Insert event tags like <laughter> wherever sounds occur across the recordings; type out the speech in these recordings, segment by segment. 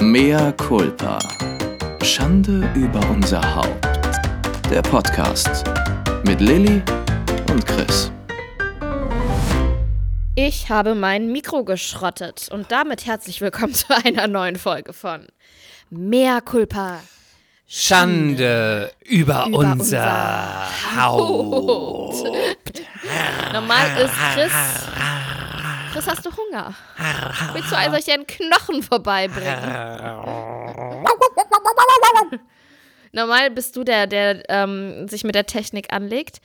Mea culpa. Schande über unser Haupt. Der Podcast mit Lilly und Chris. Ich habe mein Mikro geschrottet und damit herzlich willkommen zu einer neuen Folge von Mea culpa. Schande über, Über unser, unser Haupt. Normal ist Chris. Chris, hast du Hunger? <laughs> Willst du also dir einen Knochen vorbeibringen? <laughs> Normal bist du der, der ähm, sich mit der Technik anlegt.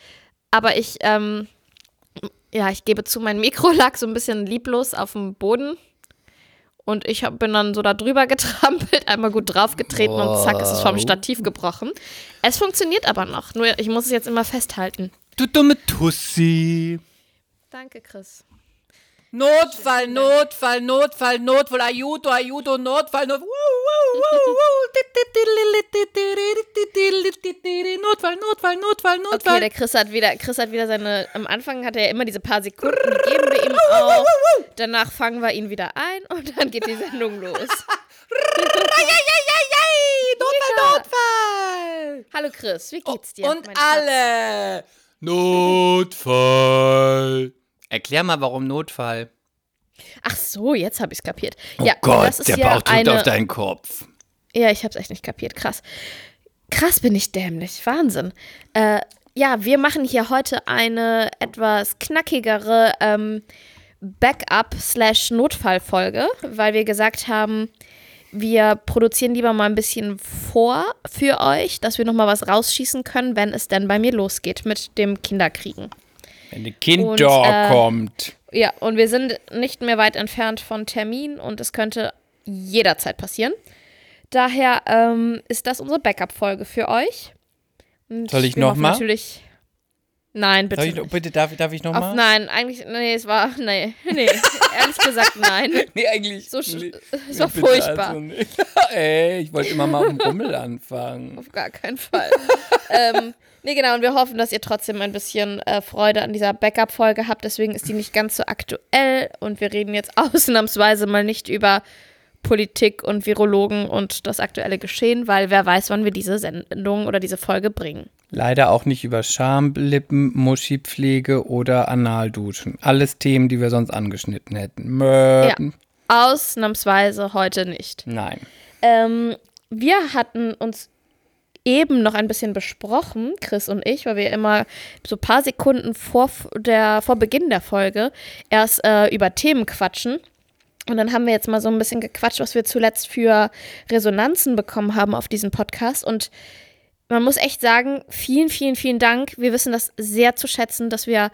Aber ich, ähm, ja, ich gebe zu, mein Mikro <laughs> lag so ein bisschen lieblos auf dem Boden. Und ich hab, bin dann so da drüber getrampelt, einmal gut draufgetreten und zack, ist es vom Stativ gebrochen. Es funktioniert aber noch, nur ich muss es jetzt immer festhalten. Du dumme Tussi. Danke, Chris. Notfall, Notfall, Notfall, Notfall, Ayuto, Ayuto, Notfall, Notfall. Notfall, Notfall, Notfall, Okay, Notfall. der Chris hat wieder, Chris hat wieder seine, am Anfang hat er ja immer diese paar Sekunden, die geben wir ihm auch. Danach fangen wir ihn wieder ein und dann geht die Sendung los. <laughs> Notfall. Notfall. Hallo Chris, wie geht's dir? Und alle. Notfall. Erklär mal, warum Notfall. Ach so, jetzt habe ich's kapiert. Oh ja, Gott, das ist der ja Bauch drückt eine, auf deinen Kopf. Ja, ich hab's echt nicht kapiert. Krass. Krass bin ich dämlich. Wahnsinn. Äh, ja, wir machen hier heute eine etwas knackigere ähm, Backup-Notfallfolge, weil wir gesagt haben, wir produzieren lieber mal ein bisschen vor für euch, dass wir nochmal was rausschießen können, wenn es denn bei mir losgeht mit dem Kinderkriegen. Wenn ein Kind Und, da äh, kommt. Ja, und wir sind nicht mehr weit entfernt von Termin und es könnte jederzeit passieren. Daher ähm, ist das unsere Backup-Folge für euch. Und Soll ich wir noch hoffen mal? Natürlich. Nein, bitte. Ich, bitte, darf, darf ich noch Auf, mal? nein, eigentlich, nee, es war, nee, <laughs> nee, ehrlich gesagt, nein. <laughs> Nee, eigentlich So nicht. es war Nee, furchtbar. also. <laughs> Ey, ich wollte immer mal auf dem Rummel anfangen. Auf gar keinen Fall. ähm, nee, genau, und wir hoffen, dass ihr trotzdem ein bisschen äh, Freude an dieser Backup-Folge habt. Deswegen ist die nicht ganz so aktuell und wir reden jetzt <laughs> ausnahmsweise mal nicht über Politik und Virologen und das aktuelle Geschehen, weil wer weiß, wann wir diese Sendung oder diese Folge bringen. Leider auch nicht über Schamlippen, Muschipflege oder Analduschen. Alles Themen, die wir sonst angeschnitten hätten. Möpen. Ausnahmsweise heute nicht. Nein. Ähm, wir hatten uns eben noch ein bisschen besprochen, Chris und ich, weil wir immer so ein paar Sekunden vor, der, vor Beginn der Folge erst äh, über Themen quatschen. Und dann haben wir jetzt mal so ein bisschen gequatscht, was wir zuletzt für Resonanzen bekommen haben auf diesem Podcast. Und man muss echt sagen, vielen, vielen, vielen Dank. Wir wissen das sehr zu schätzen, dass wir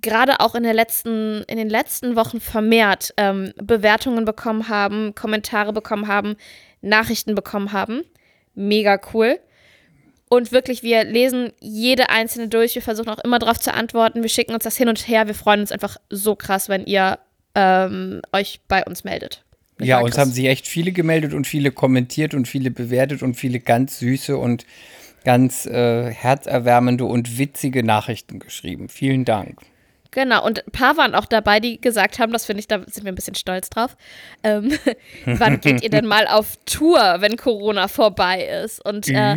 gerade auch in, der letzten, in den letzten Wochen vermehrt ähm, Bewertungen bekommen haben, Kommentare bekommen haben, Nachrichten bekommen haben. Mega cool. Und wirklich, wir lesen jede einzelne durch. Wir versuchen auch immer darauf zu antworten. Wir schicken uns das hin und her. Wir freuen uns einfach so krass, wenn ihr ähm, euch bei uns meldet. Nicht Ja, uns haben sich echt viele gemeldet und viele kommentiert und viele bewertet und viele ganz süße und ganz äh, herzerwärmende und witzige Nachrichten geschrieben. Vielen Dank. Genau, und ein paar waren auch dabei, die gesagt haben, das finde ich, da sind wir ein bisschen stolz drauf. Ähm, <laughs> wann geht ihr denn mal auf Tour, wenn Corona vorbei ist? Und äh,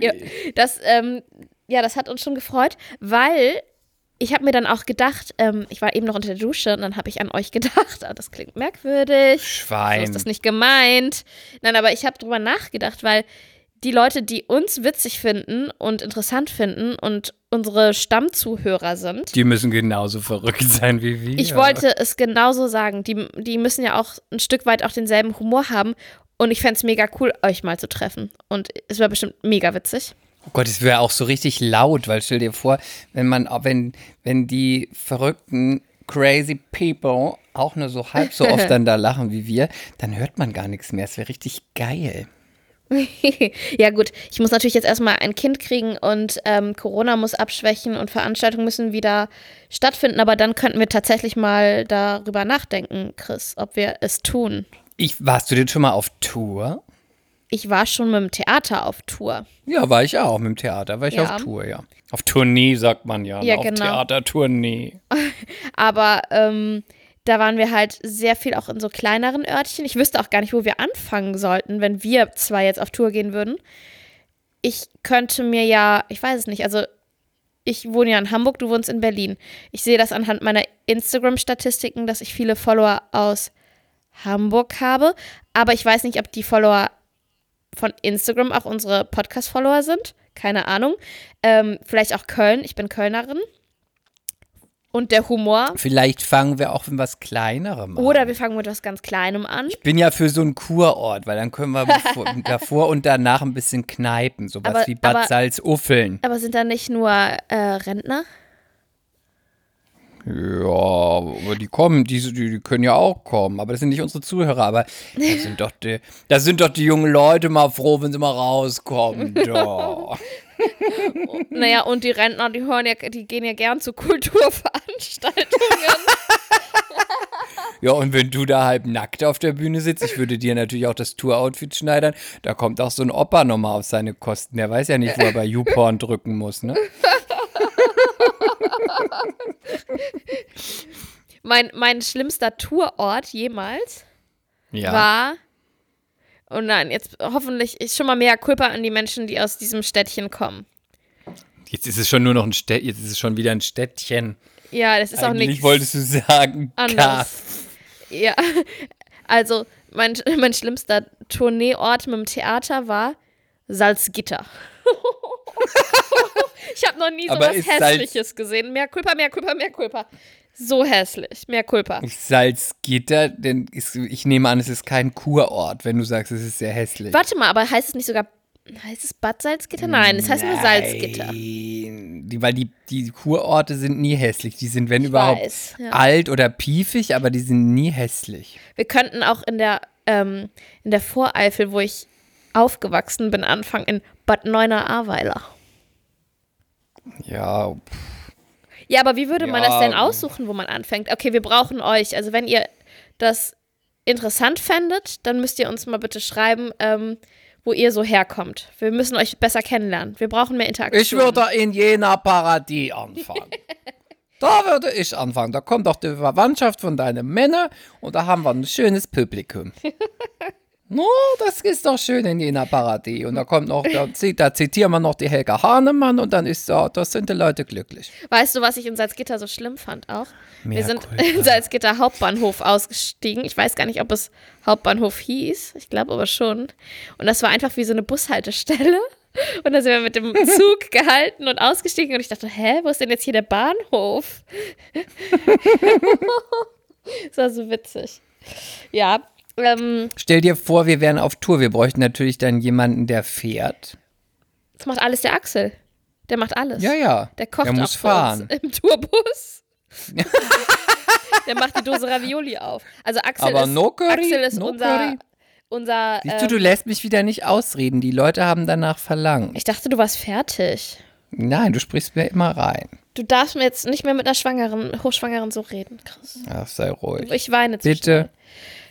ja, das, ähm, ja, das hat uns schon gefreut, weil ich habe mir dann auch gedacht, ähm, ich war eben noch unter der Dusche und dann habe ich an euch gedacht, <laughs> ah, das klingt merkwürdig. So Schwein. ist das nicht gemeint. Nein, aber ich habe drüber nachgedacht, weil die Leute, die uns witzig finden und interessant finden und unsere Stammzuhörer sind, Die müssen genauso verrückt <laughs> sein wie wir. ich wollte es genauso sagen. Die, die müssen ja auch ein Stück weit auch denselben Humor haben. Und ich fände es mega cool, euch mal zu treffen. Und es wäre bestimmt mega witzig. Oh Gott, es wäre auch so richtig laut, weil stell dir vor, wenn man, wenn, wenn die verrückten crazy people auch nur so halb so <laughs> oft dann da lachen wie wir, dann hört man gar nichts mehr. Es wäre richtig geil. <laughs> ja, gut. Ich muss natürlich jetzt erstmal ein Kind kriegen und ähm, Corona muss abschwächen und Veranstaltungen müssen wieder stattfinden. Aber dann könnten wir tatsächlich mal darüber nachdenken, Chris, ob wir es tun. Ich, warst du denn schon mal auf Tour? Ich war schon mit dem Theater auf Tour. Ja, war ich auch mit dem Theater, war ich Ja. auf Tour, ja. Auf Tournee sagt man ja, Ja, ne? auf genau. Theatertournee. <laughs> Aber ähm, da waren wir halt sehr viel auch in so kleineren Örtchen. Ich wüsste auch gar nicht, wo wir anfangen sollten, wenn wir zwei jetzt auf Tour gehen würden. Ich könnte mir ja, ich weiß es nicht, also ich wohne ja in Hamburg, du wohnst in Berlin. Ich sehe das anhand meiner Instagram-Statistiken, dass ich viele Follower aus Hamburg habe, aber ich weiß nicht, ob die Follower von Instagram auch unsere Podcast-Follower sind. Keine Ahnung. Ähm, vielleicht auch Köln. Ich bin Kölnerin. Und der Humor. Vielleicht fangen wir auch mit was Kleinerem an. Oder wir fangen mit was ganz Kleinem an. Ich bin ja für so einen Kurort, weil dann können wir bevor, <laughs> davor und danach ein bisschen kneipen. Sowas Aber- wie Bad aber- Salzuffeln. Aber sind da nicht nur äh, Rentner? Ja, aber die kommen, die, die, können ja auch kommen, aber das sind nicht unsere Zuhörer, aber das <laughs> sind doch die, das sind doch die jungen Leute mal froh, wenn sie mal rauskommen. <laughs> Doch. Naja, und die Rentner, die hören ja, die gehen ja gern zu Kulturveranstaltungen. <laughs> Ja, und wenn du da halb nackt auf der Bühne sitzt, ich würde dir natürlich auch das Tour-Outfit schneidern, da kommt auch so ein Opa nochmal auf seine Kosten. Der weiß ja nicht, wo er bei YouPorn drücken muss, ne? <laughs> mein, mein schlimmster Tourort jemals Ja. war. Und nein, jetzt hoffentlich ist schon mal mehr Kulpa an die Menschen, die aus diesem Städtchen kommen. Jetzt ist es schon nur noch ein Städtchen, jetzt ist es schon wieder ein Städtchen. Ja, das ist auch Eigentlich nichts wolltest du sagen. Kaff. Ja, <laughs> also mein, mein schlimmster Tourneeort mit dem Theater war Salzgitter. <laughs> ich habe noch nie so Aber was Salz- Hässliches gesehen. Mehr Kulpa, mehr Kulpa, mehr Kulpa. So hässlich, mehr Kulpa. Salzgitter, denn ist, ich nehme an, es ist kein Kurort, wenn du sagst, es ist sehr hässlich. Warte mal, aber heißt es nicht sogar, heißt es Bad Salzgitter? Nein, es heißt nur Salzgitter. Nein, Die, weil die, die Kurorte sind nie hässlich. Die sind, wenn überhaupt, weiß, ja. alt oder piefig, aber die sind nie hässlich. Wir könnten auch in der, ähm, in der Voreifel, wo ich aufgewachsen bin, anfangen in Bad Neuenahr-Ahrweiler. Ja, Ja, aber wie würde man Ja. das denn aussuchen, wo man anfängt? Okay, wir brauchen euch. Also wenn ihr das interessant fändet, dann müsst ihr uns mal bitte schreiben, ähm, wo ihr so herkommt. Wir müssen euch besser kennenlernen. Wir brauchen mehr Interaktion. ich würde in Jena Paradies anfangen. <laughs> da würde ich anfangen. Da kommt doch die Verwandtschaft von deinem Männer und da haben wir ein schönes Publikum. <laughs> No, das ist doch schön in Jena Paradies. Und da kommt noch, da, da zitieren wir noch die Helga Hahnemann und dann ist so, das sind die Leute glücklich. Weißt du, was ich in Salzgitter so schlimm fand auch? Mehr wir sind Kulpa. in Salzgitter Hauptbahnhof ausgestiegen. Ich weiß gar nicht, ob es Hauptbahnhof hieß. Ich glaube aber schon. Und das war einfach wie so eine Bushaltestelle. Und da sind wir mit dem <laughs> Zug gehalten und ausgestiegen. Und ich dachte, hä, wo ist denn jetzt hier der Bahnhof? <laughs> das war so witzig. Ja, ähm, Stell dir vor, wir wären auf Tour. Wir bräuchten natürlich dann jemanden, der fährt. das macht alles der Axel. Der macht alles. Ja, ja. Der kocht Der muss fahren. Im Tourbus. <laughs> der macht die Dose Ravioli auf. Also Axel Aber ist, no curry, Axel ist no unser, unser Siehst du, du ähm, lässt mich wieder nicht ausreden. Die Leute haben danach verlangt. ich dachte, du warst fertig. Nein, du sprichst mir immer rein. Du darfst mir jetzt nicht mehr mit einer Schwangeren, Hochschwangeren so reden, Chris. Ach, sei ruhig. Ich weine zu Bitte. schnell.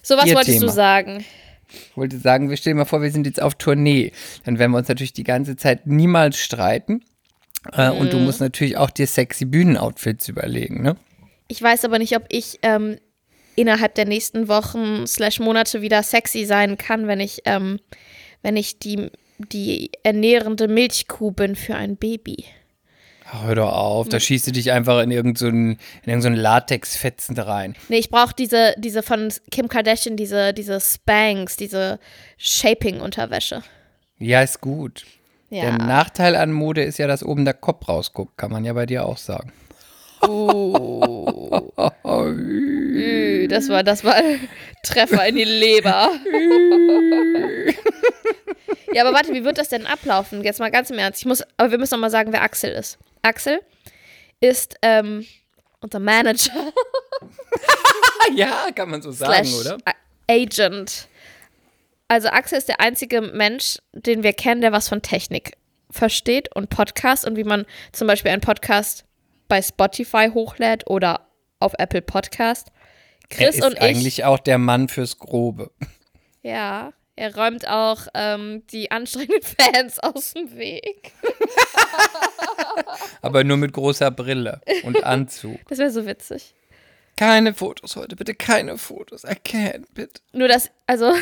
So, was Ihr wolltest du Thema. sagen? Ich wollte sagen, wir stellen mal vor, wir sind jetzt auf Tournee. Dann werden wir uns natürlich die ganze Zeit niemals streiten. Äh, Und du Mhm. musst natürlich auch dir sexy Bühnenoutfits überlegen, ne? Ich weiß aber nicht, ob ich ähm, innerhalb der nächsten Wochen slash Monate wieder sexy sein kann, wenn ich, ähm, wenn ich die, die ernährende Milchkuh bin für ein Baby. Hör doch auf, da schießt du dich einfach in irgendeinen so irgend so Latexfetzen rein. Nee, ich brauche diese, diese von Kim Kardashian, diese, diese Spanks, diese Shaping-Unterwäsche. Ja, ist gut. Ja. Der Nachteil an Mode ist ja, dass oben der Kopf rausguckt, kann man ja bei dir auch sagen. <laughs> Ü, Das war, das war Treffer in die Leber. <laughs> <laughs> ja, aber warte, wie wird das denn ablaufen? Jetzt mal ganz im Ernst. Ich muss, aber wir müssen noch mal sagen, wer Axel ist. Axel ist ähm, unser Manager <laughs> ja, kann man so sagen, slash oder? Agent. Also Axel ist der einzige Mensch, den wir kennen, der was von Technik versteht und Podcast und wie man zum Beispiel einen Podcast bei Spotify hochlädt oder auf Apple Podcast. Er Chris ist und ich. eigentlich auch der Mann fürs Grobe. Ja, er räumt auch ähm, die anstrengenden <laughs> Fans aus dem Weg. <laughs> Aber nur mit großer Brille und Anzug. Das wäre so witzig. Keine Fotos heute, bitte keine Fotos. I can't, bitte. Nur dass, also,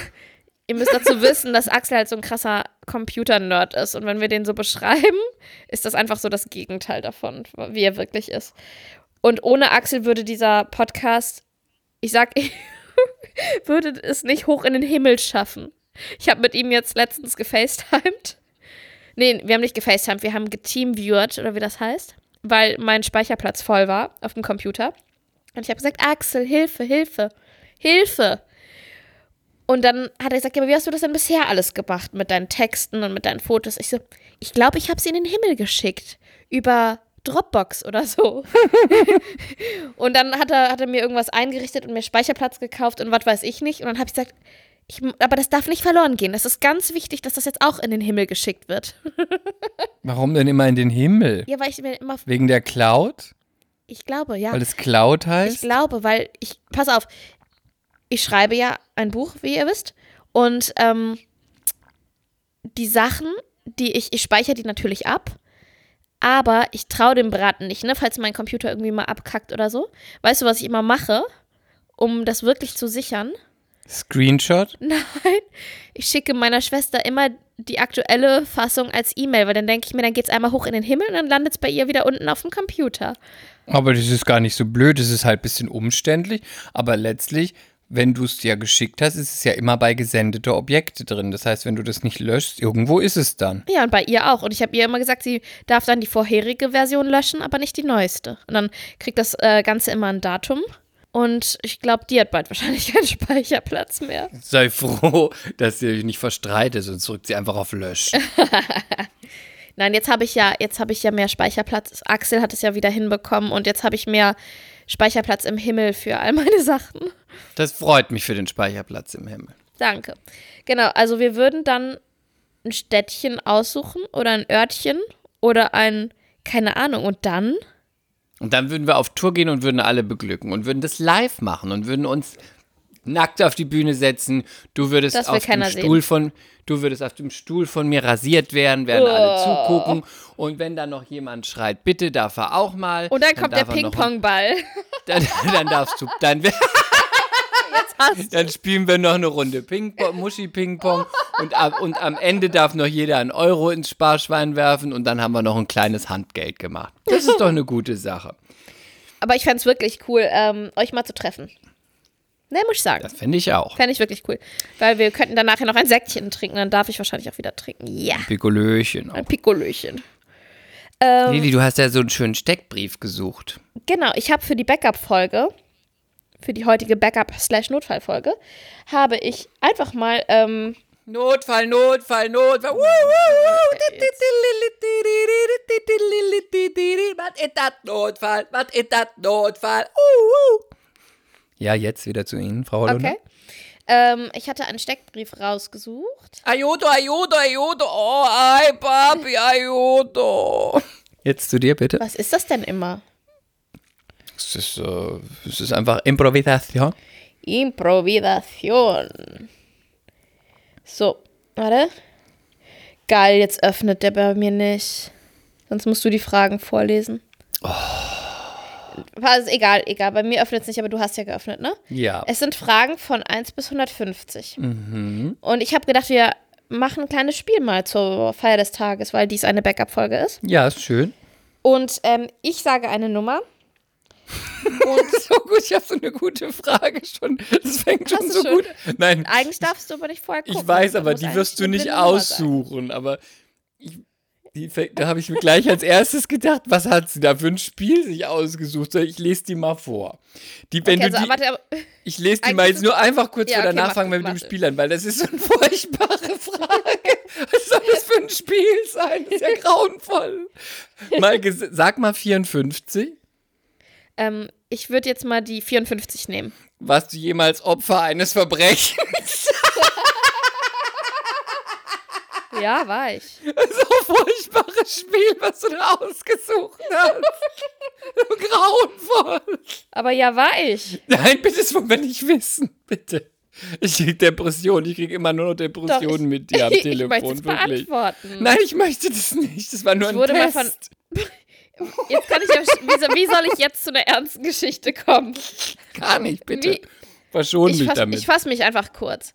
ihr müsst dazu wissen, dass Axel halt so ein krasser Computer-Nerd ist. Und wenn wir den so beschreiben, ist das einfach so das Gegenteil davon, wie er wirklich ist. Und ohne Axel würde dieser Podcast, ich sag, <laughs> würde es nicht hoch in den Himmel schaffen. Ich habe mit ihm jetzt letztens gefacetimed. Nee, wir haben nicht gefacetimed, wir haben geteamviewert, oder wie das heißt, weil mein Speicherplatz voll war auf dem Computer. Und ich habe gesagt, Axel, Hilfe, Hilfe, Hilfe. Und dann hat er gesagt, ja, aber wie hast du das denn bisher alles gemacht mit deinen Texten und mit deinen Fotos? Ich so, ich glaube, ich habe sie in den Himmel geschickt. Über Dropbox oder so. <laughs> und dann hat er, hat er mir irgendwas eingerichtet und mir Speicherplatz gekauft und was weiß ich nicht. Und dann habe ich gesagt, ich, aber das darf nicht verloren gehen. Das ist ganz wichtig, dass das jetzt auch in den Himmel geschickt wird. <laughs> Warum denn immer in den Himmel? ja, weil ich mir immer, Wegen der Cloud? ich glaube, ja. Weil es Cloud Ich heißt? glaube, weil ich, pass auf, ich schreibe ja ein Buch, wie ihr wisst. Und ähm, die Sachen, die ich, ich speichere die natürlich ab, aber ich traue dem Braten nicht, ne? Falls mein Computer irgendwie mal abkackt oder so. Weißt du, was ich immer mache, um das wirklich zu sichern? Screenshot? <laughs> Nein, ich schicke meiner Schwester immer die aktuelle Fassung als E-Mail, weil dann denke ich mir, dann geht es einmal hoch in den Himmel und dann landet es bei ihr wieder unten auf dem Computer. Aber das ist gar nicht so blöd, es ist halt ein bisschen umständlich, aber letztlich, wenn du es dir geschickt hast, ist es ja immer bei gesendete Objekte drin. Das heißt, wenn du das nicht löschst, irgendwo ist es dann. Ja, und bei ihr auch. Und ich habe ihr immer gesagt, sie darf dann die vorherige Version löschen, aber nicht die neueste. Und dann kriegt das äh, Ganze immer ein Datum. Und ich glaube, die hat bald wahrscheinlich <laughs> keinen Speicherplatz mehr. Sei froh, dass ihr euch nicht verstreitet, sonst drückt sie einfach auf Lösch. <laughs> Nein, jetzt habe ich ja, jetzt habe ich ja mehr Speicherplatz. Axel hat es ja wieder hinbekommen und jetzt habe ich mehr Speicherplatz im Himmel für all meine Sachen. Das freut mich für den Speicherplatz im Himmel. Danke. Genau, also wir würden dann ein Städtchen aussuchen oder ein Örtchen oder ein, keine Ahnung, und dann Und dann würden wir auf Tour gehen und würden alle beglücken und würden das live machen und würden uns nackt auf die Bühne setzen. Du würdest auf dem Stuhl von du würdest auf dem Stuhl von mir rasiert werden, werden alle zugucken und wenn dann noch jemand schreit, bitte darf er auch mal. und dann kommt der darf er noch- Ping-Pong-Ball. <laughs> Dann, dann darfst du dann <laughs> Hast Dann spielen wir noch eine Runde Ping-Pong, Muschi-Ping-Pong und, ab, und am Ende darf noch jeder einen Euro ins Sparschwein werfen und dann haben wir noch ein kleines Handgeld gemacht. Das ist doch eine gute Sache. Aber ich fände es wirklich cool, ähm, euch mal zu treffen. Ne, muss ich sagen. Das finde ich auch. Fände ich wirklich cool. Weil wir könnten dann nachher noch ein Säckchen trinken, dann darf ich wahrscheinlich auch wieder trinken. Ja, Pikolöchen. ein Pikolöchen. Ähm, Lili, du hast ja so einen schönen Steckbrief gesucht. Genau, ich habe für die Backup-Folge, für die heutige Backup-Slash-Notfall-Folge, habe ich einfach mal, ähm, Notfall, Notfall, Notfall. Wuh. Was ist das Notfall? Was ist das Notfall? Uh, uh. Ja, jetzt wieder zu Ihnen, Frau Hollunder. okay. Ähm, ich hatte einen Steckbrief rausgesucht. Ayoto, Ayoto, Ayoto. Oh, ay, Papi, Ayoto. Jetzt zu dir, bitte. Was ist das denn immer? Es ist, äh, es ist einfach Improvisation. Improvisation. So, warte. Geil, jetzt öffnet der bei mir nicht. Sonst musst du die Fragen vorlesen. War es egal, egal. Bei mir öffnet es nicht, aber du hast ja geöffnet, ne? Ja. Es sind Fragen von 1 bis 150. Und ich habe gedacht, wir machen ein kleines Spiel mal zur Feier des Tages, weil dies eine Backup-Folge ist. Ja, ist schön. Und ähm, ich sage eine Nummer. Und <laughs> So gut, ich habe so eine gute Frage schon. Das fängt schon so schon? gut. Nein, eigentlich darfst du aber nicht vorher gucken. ich weiß, aber die wirst du nicht aussuchen. Aber ich, die, da habe ich mir gleich als erstes gedacht, was hat sie da für ein Spiel sich ausgesucht? So, Ich lese die mal vor. Die, wenn Okay, also, die, warte, ich lese die mal jetzt nur einfach kurz Ja, vor okay, danach mach fangen wir mit dem Spiel an, weil das ist so eine <laughs> furchtbare Frage. Was soll das für ein Spiel sein? Das ist ja grauenvoll. Mal sag mal 54. ähm, ich würde jetzt mal die 54 nehmen. Warst du jemals Opfer eines Verbrechens? <laughs> Ja, war ich. So furchtbares Spiel, was du da ausgesucht hast. So grauenvoll. Aber ja, war ich. Nein, bitte, das wollen wir nicht wissen. Bitte. Ich krieg Depression. Ich krieg immer nur noch Depressionen ich- mit dir am <laughs> ich Telefon. möchte es wirklich. beantworten. Nein, ich möchte das nicht. Das war nur Ich ein wurde mal Test. von- Jetzt kann ich ja, wie, soll- wie soll ich jetzt zu einer ernsten Geschichte kommen? Gar nicht, bitte. Wie- Verschon Ich mich fasse damit. fass mich einfach kurz.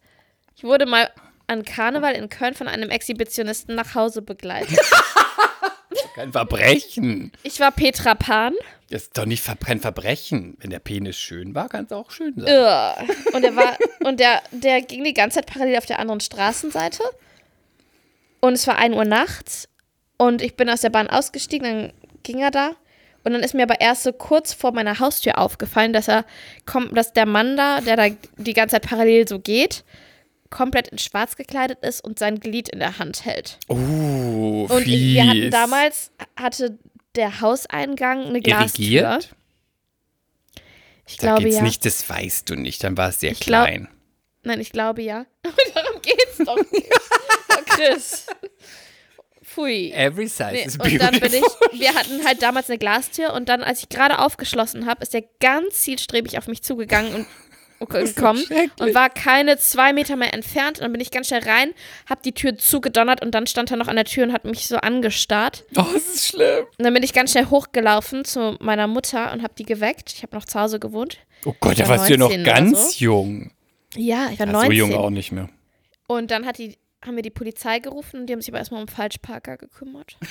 Ich wurde mal an Karneval in Köln von einem Exhibitionisten nach Hause begleitet. <laughs> Kein Verbrechen. Ich war Petra Pan. Das ist doch nicht kein Verbrechen. Wenn der Penis schön war, kann es auch schön sein. Ugh. Und der war und der, der ging die ganze Zeit parallel auf der anderen Straßenseite. Und es war 1 Uhr nachts. Und ich bin aus der Bahn ausgestiegen, dann ging er da. Und dann ist mir aber erst so kurz vor meiner Haustür aufgefallen, dass er kommt, dass der Mann da, der da die ganze Zeit parallel so geht, komplett in schwarz gekleidet ist und sein Glied in der Hand hält. Oh, Und fies. wir hatten damals, hatte der Hauseingang eine Glastür. Irrigiert? Ich Da glaube geht's ja. nicht, das weißt du nicht. Dann war es sehr Ich glaub- klein. Nein, ich glaube ja. <laughs> Darum geht's doch nicht. <laughs> Chris. Pfui. Every size Nee, is und dann bin beautiful. ich, wir hatten halt damals eine Glastür und dann, als ich gerade aufgeschlossen habe, ist der ganz zielstrebig auf mich zugegangen und <laughs> gekommen und war keine zwei Meter mehr entfernt. Und dann bin ich ganz schnell rein, hab die Tür zugedonnert und dann stand er noch an der Tür und hat mich so angestarrt. Oh, das ist schlimm. Und dann bin ich ganz schnell hochgelaufen zu meiner Mutter und hab die geweckt. Ich habe noch zu Hause gewohnt. Oh Gott, da war warst du ja noch 19 oder ganz so. jung. Ja, ich war Ja, 19. so jung auch nicht mehr. Und dann hat die, haben wir die Polizei gerufen und die haben sich aber erstmal um Falschparker gekümmert. <laughs>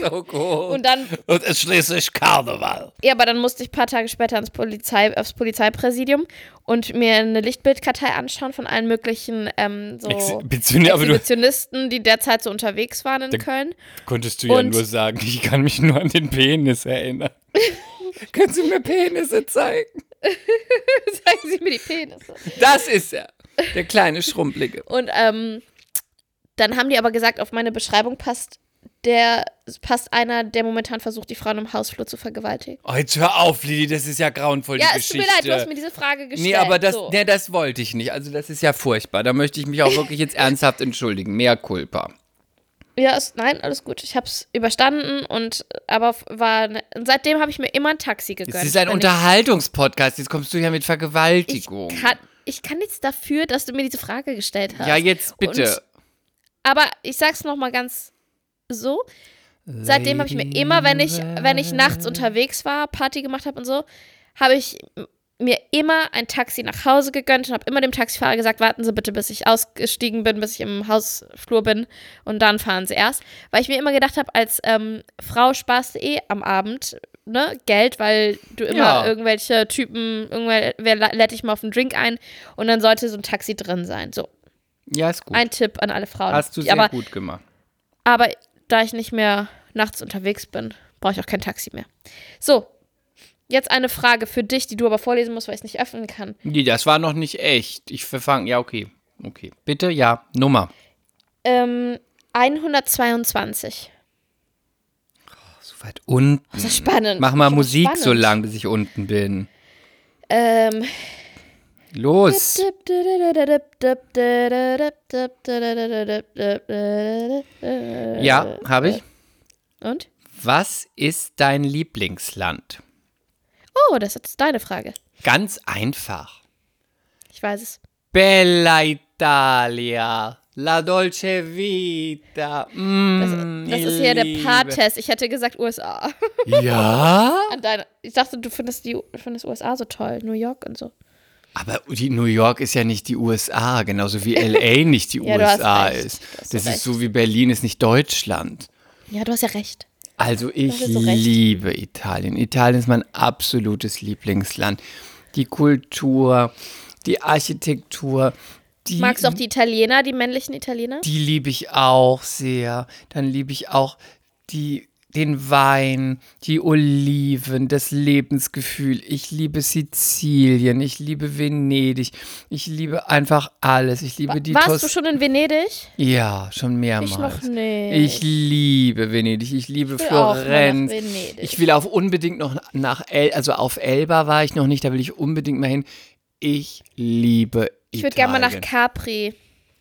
So gut. Und dann, Und es ist schließlich Karneval. ja, aber dann musste ich ein paar Tage später ins Polizei, aufs Polizeipräsidium und mir eine Lichtbildkartei anschauen von allen möglichen ähm, so Exhibitionisten, die derzeit so unterwegs waren in Da- Köln. konntest du ja Und- nur sagen, ich kann mich nur an den Penis erinnern. <laughs> Kannst du mir Penisse zeigen? <laughs> Zeigen Sie mir die Penisse. Das ist er. Der kleine Schrumpelige. <laughs> Und ähm, dann haben die aber gesagt, auf meine Beschreibung passt der passt einer, der momentan versucht, die Frauen im Hausflur zu vergewaltigen. Oh, jetzt hör auf, Lili, das ist ja grauenvoll, Ja, die es tut Geschichte. mir leid, du hast mir diese Frage gestellt. Nee, aber das, so. nee, das wollte ich nicht. Also das ist ja furchtbar. Da möchte ich mich auch wirklich jetzt ernsthaft entschuldigen. Mehr Culpa. Ja, ist, nein, alles gut. Ich habe es überstanden und aber war ne, seitdem habe ich mir immer ein Taxi gegönnt. Es ist ein Unterhaltungspodcast. Jetzt kommst du ja mit Vergewaltigung. ich kann ich kann nichts dafür, dass du mir diese Frage gestellt hast. ja, jetzt bitte. Und, aber ich sag's noch mal ganz so. Seitdem habe ich mir immer, wenn ich wenn ich nachts unterwegs war, Party gemacht habe und so, habe ich mir immer ein Taxi nach Hause gegönnt und habe immer dem Taxifahrer gesagt, warten Sie bitte, bis ich ausgestiegen bin, bis ich im Hausflur bin und dann fahren Sie erst. Weil ich mir immer gedacht habe, als ähm, Frau sparst du eh am Abend ne, Geld, weil du immer Ja. irgendwelche Typen, irgendwer wer lä- lädt dich mal auf einen Drink ein und dann sollte so ein Taxi drin sein. So, Ja, ist gut. ein Tipp an alle Frauen. Hast du sehr aber, gut gemacht. aber da ich nicht mehr nachts unterwegs bin, brauche ich auch kein Taxi mehr. So, jetzt eine Frage für dich, die du aber vorlesen musst, weil ich es nicht öffnen kann. Nee, das war noch nicht echt. Ich verfange. Ja, okay. Okay. Bitte, ja. Nummer. Ähm, 122. So weit unten. Das ist spannend. Mach mal Musik so spannend. lang, bis ich unten bin. Ähm. Los. Ja, habe ich. Und? Was ist dein Lieblingsland? Oh, das ist deine Frage. Ganz einfach. Ich weiß es. Bella Italia. La Dolce Vita. Mm, Das ich ist hier der Paar-Test. Ich hätte gesagt USA. <laughs> Ja? Deine, ich dachte, du findest die findest USA so toll. New York und so. Aber die New York ist ja nicht die USA, genauso wie LA nicht die <laughs> Ja, USA ist. Das recht. ist so wie Berlin ist nicht Deutschland. Ja, du hast ja recht. Also ich liebe Italien. Italien ist mein absolutes Lieblingsland. Die Kultur, die Architektur, die, Magst du auch die Italiener, die männlichen Italiener? die liebe ich auch sehr. Dann liebe ich auch die, den Wein, die Oliven, das Lebensgefühl. Ich liebe Sizilien, ich liebe Venedig, ich liebe einfach alles. Ich liebe die Warst Tos du schon in Venedig? Ja, schon mehrmals. Ich noch nicht. Ich liebe Venedig, ich liebe nach Florenz. Ich will auch unbedingt noch nach El, also auf Elba war ich noch nicht, da will ich unbedingt mal hin. Ich liebe Ich würde gerne mal nach Italien. Capri.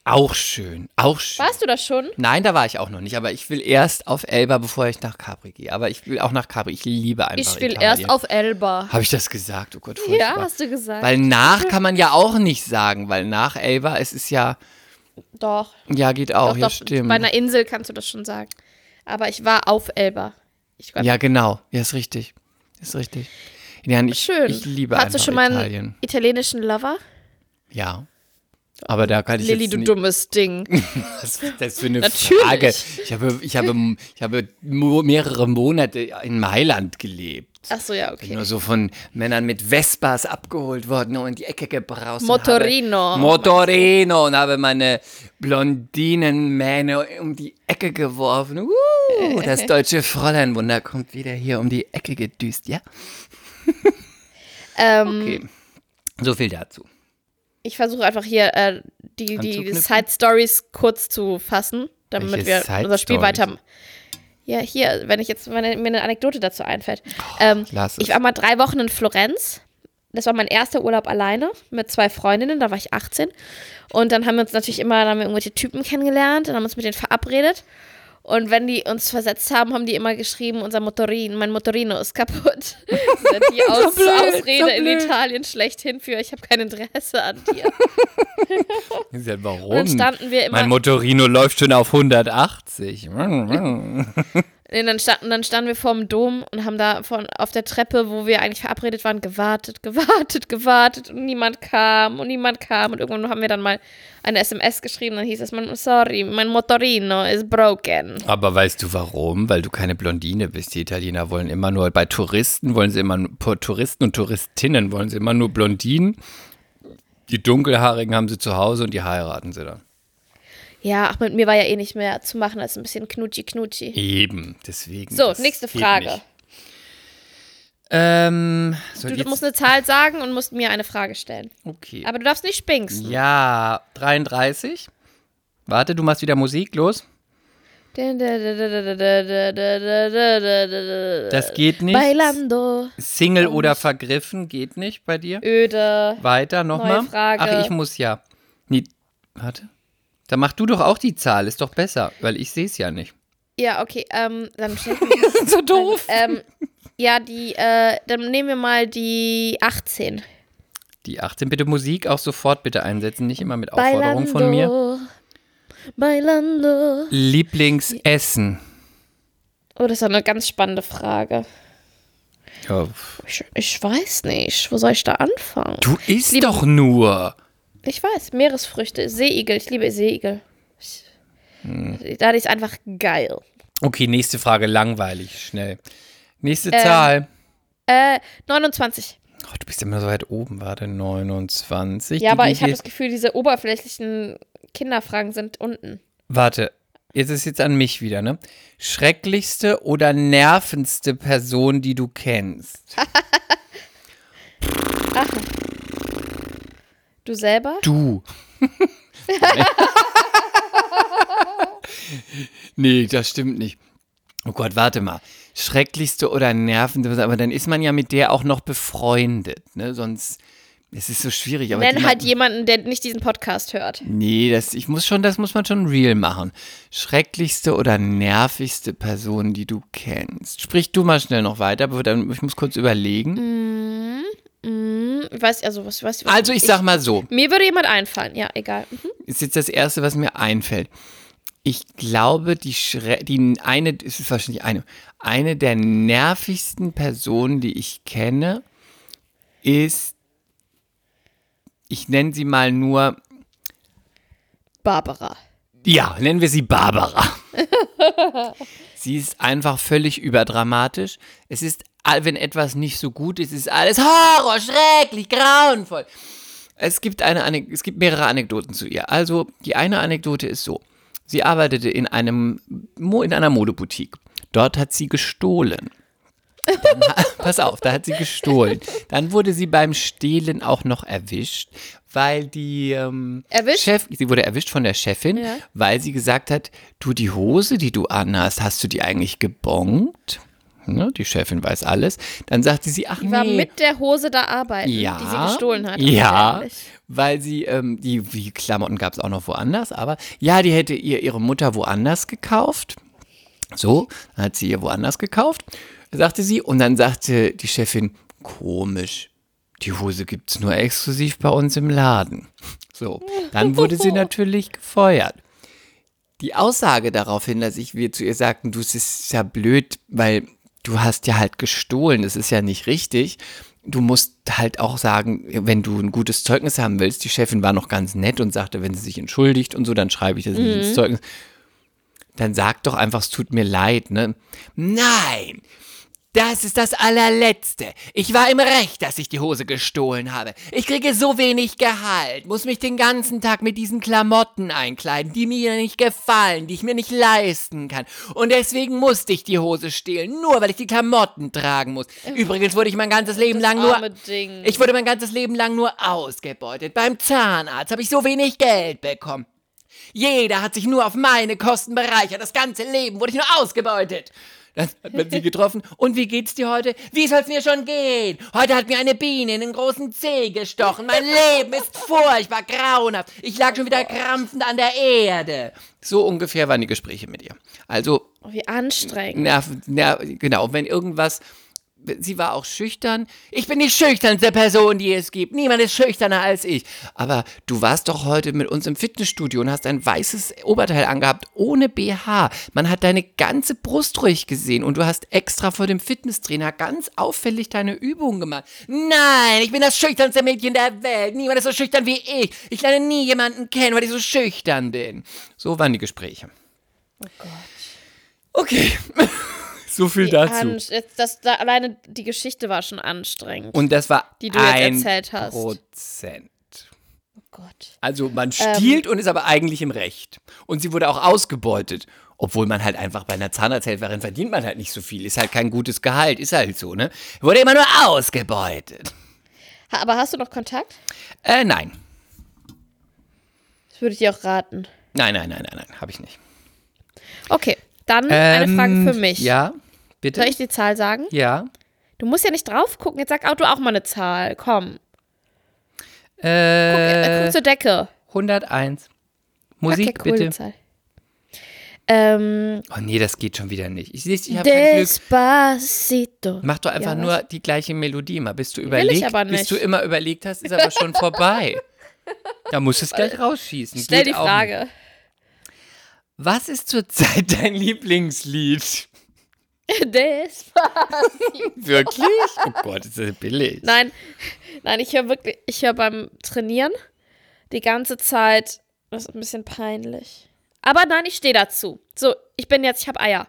Auch schön, auch schön. Warst du das schon? Nein, da war ich auch noch nicht, aber ich will erst auf Elba, bevor ich nach Capri gehe. Aber ich will auch nach Capri. Ich liebe einfach Ich will Italien. erst auf Elba. Habe ich das gesagt? Oh Gott, Ja, furchtbar. hast du gesagt. Weil nach kann man ja auch nicht sagen, weil nach Elba, es ist ja, doch. ja, geht auch, doch, ja, doch. stimmt. Bei einer Insel kannst du das schon sagen. Aber ich war auf Elba. Ich war Ja, genau. Ja, ist richtig. Ist richtig. Ja, ich, schön. ich liebe Hattest du schon mal einen Italien. italienischen Lover? Ja. Aber da kann ich Lilly, du nicht, dummes Ding. <laughs> Was ist das für eine Natürlich. Frage? Ich habe, ich, habe, ich habe mehrere Monate in Mailand gelebt. Ach so, ja, Bin okay. nur so von Männern mit Vespas abgeholt worden und in die Ecke gebraust. Motorino. Motorino und habe meine Blondinenmähne um die Ecke geworfen. Uh, das deutsche Fräuleinwunder kommt wieder hier um die Ecke gedüst, ja? Ähm, Okay. So viel dazu. Ich versuche einfach hier äh, die, die? Side-Stories kurz zu fassen, damit Welche wir unser Spiel weiter. Ja, hier, wenn ich jetzt, wenn mir eine Anekdote dazu einfällt. ähm, lass es. ich war mal drei Wochen in Florenz. Das war mein erster Urlaub alleine mit zwei Freundinnen, da war ich 18. Und dann haben wir uns natürlich immer, dann haben wir irgendwelche Typen kennengelernt und haben uns mit denen verabredet. Und wenn die uns versetzt haben, haben die immer geschrieben, unser Motorin, mein Motorino ist kaputt. <laughs> die <laughs> Aus blöd, Ausrede so in. Italien schlechthin für, ich habe kein Interesse an dir. <laughs> Warum? Und dann standen wir immer, mein Motorino läuft schon auf 180. nee, dann, standen, dann standen wir vorm Dom und haben da von, auf der Treppe, wo wir eigentlich verabredet waren, gewartet, <laughs> gewartet, gewartet und niemand kam und niemand kam und irgendwann haben wir dann mal eine SMS geschrieben, dann hieß es, sorry, mein Motorino is broken. Aber weißt du warum? Weil du keine Blondine bist. Die Italiener wollen immer nur, bei Touristen wollen sie immer, Touristen und Touristinnen wollen sie immer nur Blondinen. Die Dunkelhaarigen haben sie zu Hause und die heiraten sie dann. Ja, ach, mit mir war ja eh nicht mehr zu machen als ein bisschen knutschi knutschi. Eben, deswegen. So, nächste Frage. Ähm, Du, du musst eine Zahl sagen und musst mir eine Frage stellen. okay. Aber du darfst nicht spinksen. Ja, 33. Warte, du machst wieder Musik, los. Das geht nicht. Bailando. Single oder vergriffen geht nicht bei dir. Öde. Weiter nochmal. Frage. Ach, ich muss ja. Nee, warte. Dann mach du doch auch die Zahl, ist doch besser, weil ich sehe es ja nicht. Ja, okay. Ähm, dann stell <laughs> so doof. ähm, ja, die, äh, dann nehmen wir mal die 18. Die 18, bitte Musik auch sofort bitte einsetzen, nicht immer mit Aufforderung von mir. Bailando. Lieblingsessen. Oh, das ist eine ganz spannende Frage. Ja, Ich, ich weiß nicht. Wo soll ich da anfangen? du isst liebe- doch nur. Ich weiß, Meeresfrüchte, Seeigel. Ich liebe Seeigel. Ich, Hm. Da ist einfach geil. Okay, nächste Frage, langweilig, schnell. Nächste Ähm, Zahl. Äh, 29. Oh, du bist immer so weit oben, warte, 29. Ja, Die- aber ich habe das Gefühl, diese oberflächlichen Kinderfragen sind unten. Warte, jetzt ist jetzt an mich wieder, ne? Schrecklichste oder nervendste Person, die du kennst? <laughs> <laughs> Du selber? Du. <laughs> nee, das stimmt nicht. Oh Gott, warte mal. Schrecklichste oder nervendste, aber dann ist man ja mit der auch noch befreundet, ne? Sonst, es ist so schwierig. Aber Nenn halt jemanden, der nicht diesen Podcast hört. Nee, das, ich muss schon, das muss man schon real machen. Schrecklichste oder nervigste Person, die du kennst. Sprich du mal schnell noch weiter, aber dann, ich muss kurz überlegen. Hm, ich weiß, also was, was, was Also ich sag mal so, Mir würde jemand einfallen, ja, egal. Mhm. ist jetzt das Erste, was mir einfällt. Ich glaube, die, Schre die eine, es ist wahrscheinlich eine, eine der nervigsten Personen, die ich kenne, ist, ich nenne sie mal nur, Barbara. ja, nennen wir sie Barbara. <laughs> sie ist einfach völlig überdramatisch. Es ist, wenn etwas nicht so gut ist, ist alles Horror, schrecklich, grauenvoll. Es gibt, eine, es gibt mehrere Anekdoten zu ihr. Also, die eine Anekdote ist so. Sie arbeitete in, einem, in einer Modeboutique. Dort hat sie gestohlen. Dann, <laughs> pass auf, da hat sie gestohlen. Dann wurde sie beim Stehlen auch noch erwischt, weil die ähm? Chef, sie wurde erwischt von der Chefin, Ja. weil sie gesagt hat, du die Hose, die du anhast, hast du die eigentlich gebongt? Ne, die Chefin weiß alles. Dann sagte sie, ach Die war nee, mit der Hose da arbeiten, ja, die sie gestohlen hat. Ja, weil sie, ähm, die, die Klamotten gab es auch noch woanders, aber ja, die hätte ihr ihre Mutter woanders gekauft. So, dann hat sie ihr woanders gekauft, sagte sie. Und dann sagte die Chefin, komisch, die Hose gibt es nur exklusiv bei uns im Laden. So, dann wurde sie <laughs> natürlich gefeuert. die Aussage darauf hin, dass ich wir zu ihr sagten, du, es ist ja blöd, weil du hast ja halt gestohlen, das ist ja nicht richtig. Du musst halt auch sagen, wenn du ein gutes Zeugnis haben willst, die Chefin war noch ganz nett und sagte, wenn sie sich entschuldigt und so, dann schreibe ich das nicht ins Zeugnis. Dann sag doch einfach, es tut mir leid, ne? Nein! Das ist das allerletzte. Ich war im Recht, dass ich die Hose gestohlen habe. Ich kriege so wenig Gehalt, muss mich den ganzen Tag mit diesen Klamotten einkleiden, die mir nicht gefallen, die ich mir nicht leisten kann. Und deswegen musste ich die Hose stehlen, nur weil ich die Klamotten tragen muss. Übrigens wurde ich mein ganzes Leben Das lang nur Ding. ich wurde mein ganzes Leben lang nur ausgebeutet. Beim Zahnarzt habe ich so wenig Geld bekommen. Jeder hat sich nur auf meine Kosten bereichert. Das ganze Leben wurde ich nur ausgebeutet. Dann hat man sie getroffen. Und wie geht's dir heute? Wie soll's mir schon gehen? Heute hat mir eine Biene in den großen Zeh gestochen. Mein Leben ist furchtbar grauenhaft. Ich lag schon wieder krampfend an der Erde. So ungefähr waren die Gespräche mit ihr. Also Oh, wie anstrengend. Nerv, nerv, genau, wenn irgendwas. Sie war auch schüchtern. Ich bin die schüchternste Person, die es gibt. Niemand ist schüchterner als ich. Aber du warst doch heute mit uns im Fitnessstudio und hast ein weißes Oberteil angehabt, ohne BH. Man hat deine ganze Brust ruhig gesehen und du hast extra vor dem Fitnesstrainer ganz auffällig deine Übungen gemacht. Nein, ich bin das schüchternste Mädchen der Welt. Niemand ist so schüchtern wie ich. Ich lerne nie jemanden kennen, weil ich so schüchtern bin. So waren die Gespräche. Oh Gott. Okay. <laughs> so viel Wie dazu. jetzt, das, da, alleine die Geschichte war schon anstrengend. Und das war Die du jetzt ein erzählt hast. Prozent. oh Gott. Also man Ähm. stiehlt und ist aber eigentlich im Recht. Und sie wurde auch ausgebeutet. Obwohl man halt einfach bei einer Zahnarzthelferin verdient man halt nicht so viel. Ist halt kein gutes Gehalt. Ist halt so, ne? Wurde immer nur ausgebeutet. Aber hast du noch Kontakt? Äh, nein. Das würde ich dir auch raten. Nein, nein, nein, nein, nein. Habe ich nicht. Okay, dann eine Frage für mich. Ähm, Ja, bitte? Soll ich die Zahl sagen? ja. Du musst ja nicht drauf gucken. Jetzt sag auch du auch mal eine Zahl. Komm. Guck, Äh, äh, guck zur Decke. 101. Musik, okay, cool, bitte. Zahl. Ähm, Oh nee, das geht schon wieder nicht. Ich, ich habe. Despacito. Mach doch einfach Ja, nur die gleiche Melodie mal. Bis du überlegt, bis du immer überlegt hast, ist aber schon vorbei. Da musst du es gleich rausschießen. Stell Geht die Frage. nicht. Was ist zurzeit dein Lieblingslied? Despacito. Wirklich? Oh Gott, ist das billig. Nein, nein, ich höre wirklich, ich höre beim Trainieren die ganze Zeit, das ist ein bisschen peinlich. Aber nein, ich stehe dazu. So, ich bin jetzt, ich habe Eier.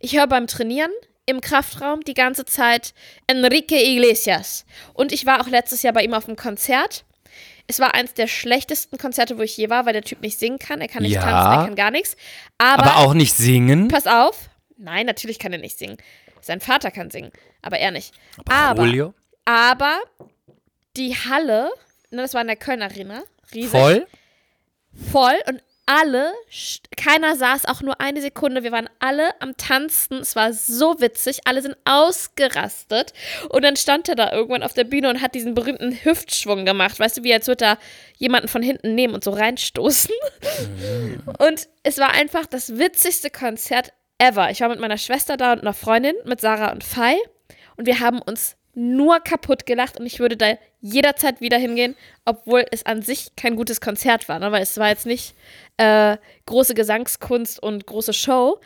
Ich höre beim Trainieren im Kraftraum die ganze Zeit Enrique Iglesias. Und ich war auch letztes Jahr bei ihm auf einem Konzert. Es war eins der schlechtesten Konzerte, wo ich je war, weil der Typ nicht singen kann. Er kann nicht Ja. tanzen, er kann gar nichts. Aber, Aber auch nicht singen? pass auf. Nein, natürlich kann er nicht singen. Sein Vater kann singen, aber er nicht. Aber, Julio? aber die Halle, ne, das war in der Köln Arena, riesig, Voll? voll und alle, keiner saß auch nur eine Sekunde, wir waren alle am Tanzen, es war so witzig, alle sind ausgerastet und dann stand er da irgendwann auf der Bühne und hat diesen berühmten Hüftschwung gemacht, weißt du, wie als würde er jemanden von hinten nehmen und so reinstoßen. <laughs> Und es war einfach das witzigste Konzert ever. Ich war mit meiner Schwester da und einer Freundin, mit Sarah und Fei. Und wir haben uns nur kaputt gelacht und ich würde da jederzeit wieder hingehen, obwohl es an sich kein gutes Konzert war, ne? weil es war jetzt nicht äh, große Gesangskunst und große Show,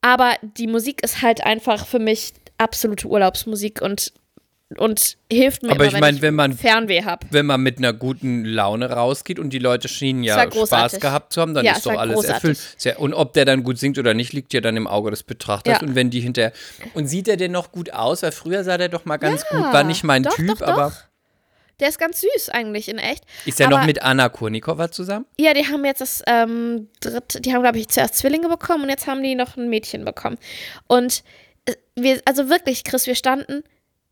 aber die Musik ist halt einfach für mich absolute Urlaubsmusik und, und hilft mir Aber immer, ich wenn mein, ich wenn man- Fernweh habe. Wenn man mit einer guten Laune rausgeht und die Leute schienen ja Spaß gehabt zu haben, dann Ja, ist doch alles großartig. erfüllt. Ja- Und ob der dann gut singt oder nicht, liegt ja dann im Auge des Betrachters. Ja. Und wenn die hinterher. Und sieht er denn noch gut aus? Weil früher sah der doch mal ganz gut. War nicht mein doch, Typ, doch, aber. doch. Der ist ganz süß eigentlich in echt. Ist er Aber- noch mit Anna Kurnikova zusammen? Ja, die haben jetzt das ähm, dritte, die haben, glaube ich, zuerst Zwillinge bekommen und jetzt haben die noch ein Mädchen bekommen. Und äh, wir, also wirklich, Chris, wir standen,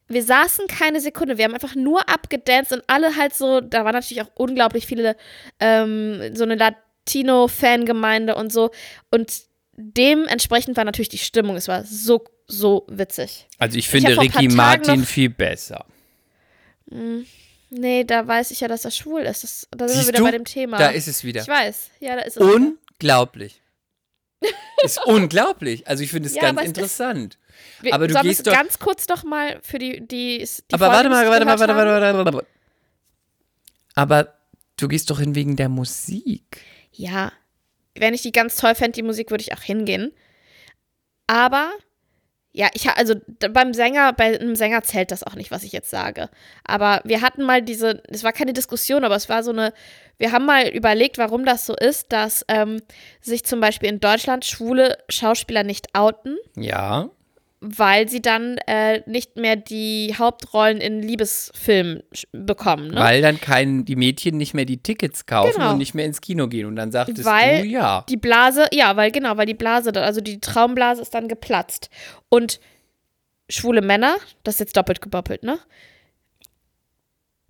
wir saßen keine Sekunde, wir haben einfach nur abgedanced und alle halt so, da waren natürlich auch unglaublich viele, ähm, so eine Latino-Fangemeinde und so. Und dementsprechend war natürlich die Stimmung, es war so, so witzig. Also ich finde paar Ricky Martin noch- viel besser. Nee, da weiß ich ja, dass er schwul ist. Das, da sind Siehst wir wieder du? bei dem Thema. Da ist es wieder. Ich weiß, ja, da ist es. wieder. Ist unglaublich. Also ich finde es Ja, ganz aber es ist- interessant. Wir, Aber du gehst doch- ganz kurz noch mal für die, die, die Aber Folge, warte mal, warte mal, warte mal, warte mal, warte mal. Aber du gehst doch hin wegen der Musik. Ja, wenn ich die ganz toll fände, die Musik, würde ich auch hingehen. Aber ja, ich also beim Sänger, bei einem Sänger zählt das auch nicht, was ich jetzt sage. Aber wir hatten mal diese, es war keine Diskussion, aber es war so eine, wir haben mal überlegt, warum das so ist, dass ähm, sich zum Beispiel in Deutschland schwule Schauspieler nicht outen, Ja. Weil sie dann äh, nicht mehr die Hauptrollen in Liebesfilmen bekommen. Ne? Weil dann kein, die Mädchen nicht mehr die Tickets kaufen Genau. und nicht mehr ins Kino gehen. Und dann sagtest Weil du, ja. Die Blase, ja, weil genau, weil die Blase, also die Traumblase ist dann geplatzt. Und schwule Männer, das ist jetzt doppelt geboppelt, ne?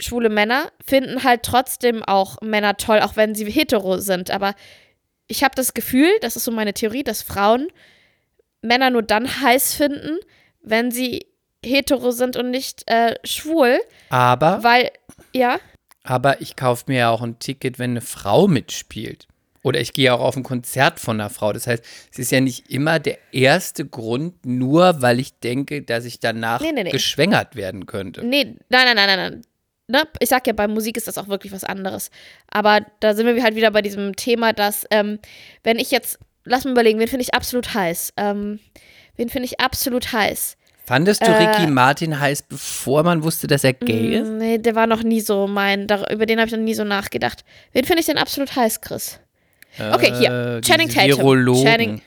Schwule Männer finden halt trotzdem auch Männer toll, auch wenn sie hetero sind. Aber ich habe das Gefühl, das ist so meine Theorie, dass Frauen Männer nur dann heiß finden, wenn sie hetero sind und nicht äh, schwul. Aber, Weil, ja, aber ich kaufe mir ja auch ein Ticket, wenn eine Frau mitspielt. Oder ich gehe auch auf ein Konzert von einer Frau. Das heißt, es ist ja nicht immer der erste Grund, nur weil ich denke, dass ich danach Nee, nee, nee. geschwängert werden könnte. Nee, nein, nein, nein, nein, nein. Ne? Ich sag ja, bei Musik ist das auch wirklich was anderes. Aber da sind wir halt wieder bei diesem Thema, dass, ähm, wenn ich jetzt, lass mal überlegen, wen finde ich absolut heiß? Ähm, wen finde ich absolut heiß? Fandest du Äh, Ricky Martin heiß, bevor man wusste, dass er gay ist? Mm, Nee, der war noch nie so mein, dar- über den habe ich noch nie so nachgedacht. Wen finde ich denn absolut heiß, Chris? Okay, hier, Äh, Channing Tatum. Virologen. Channing,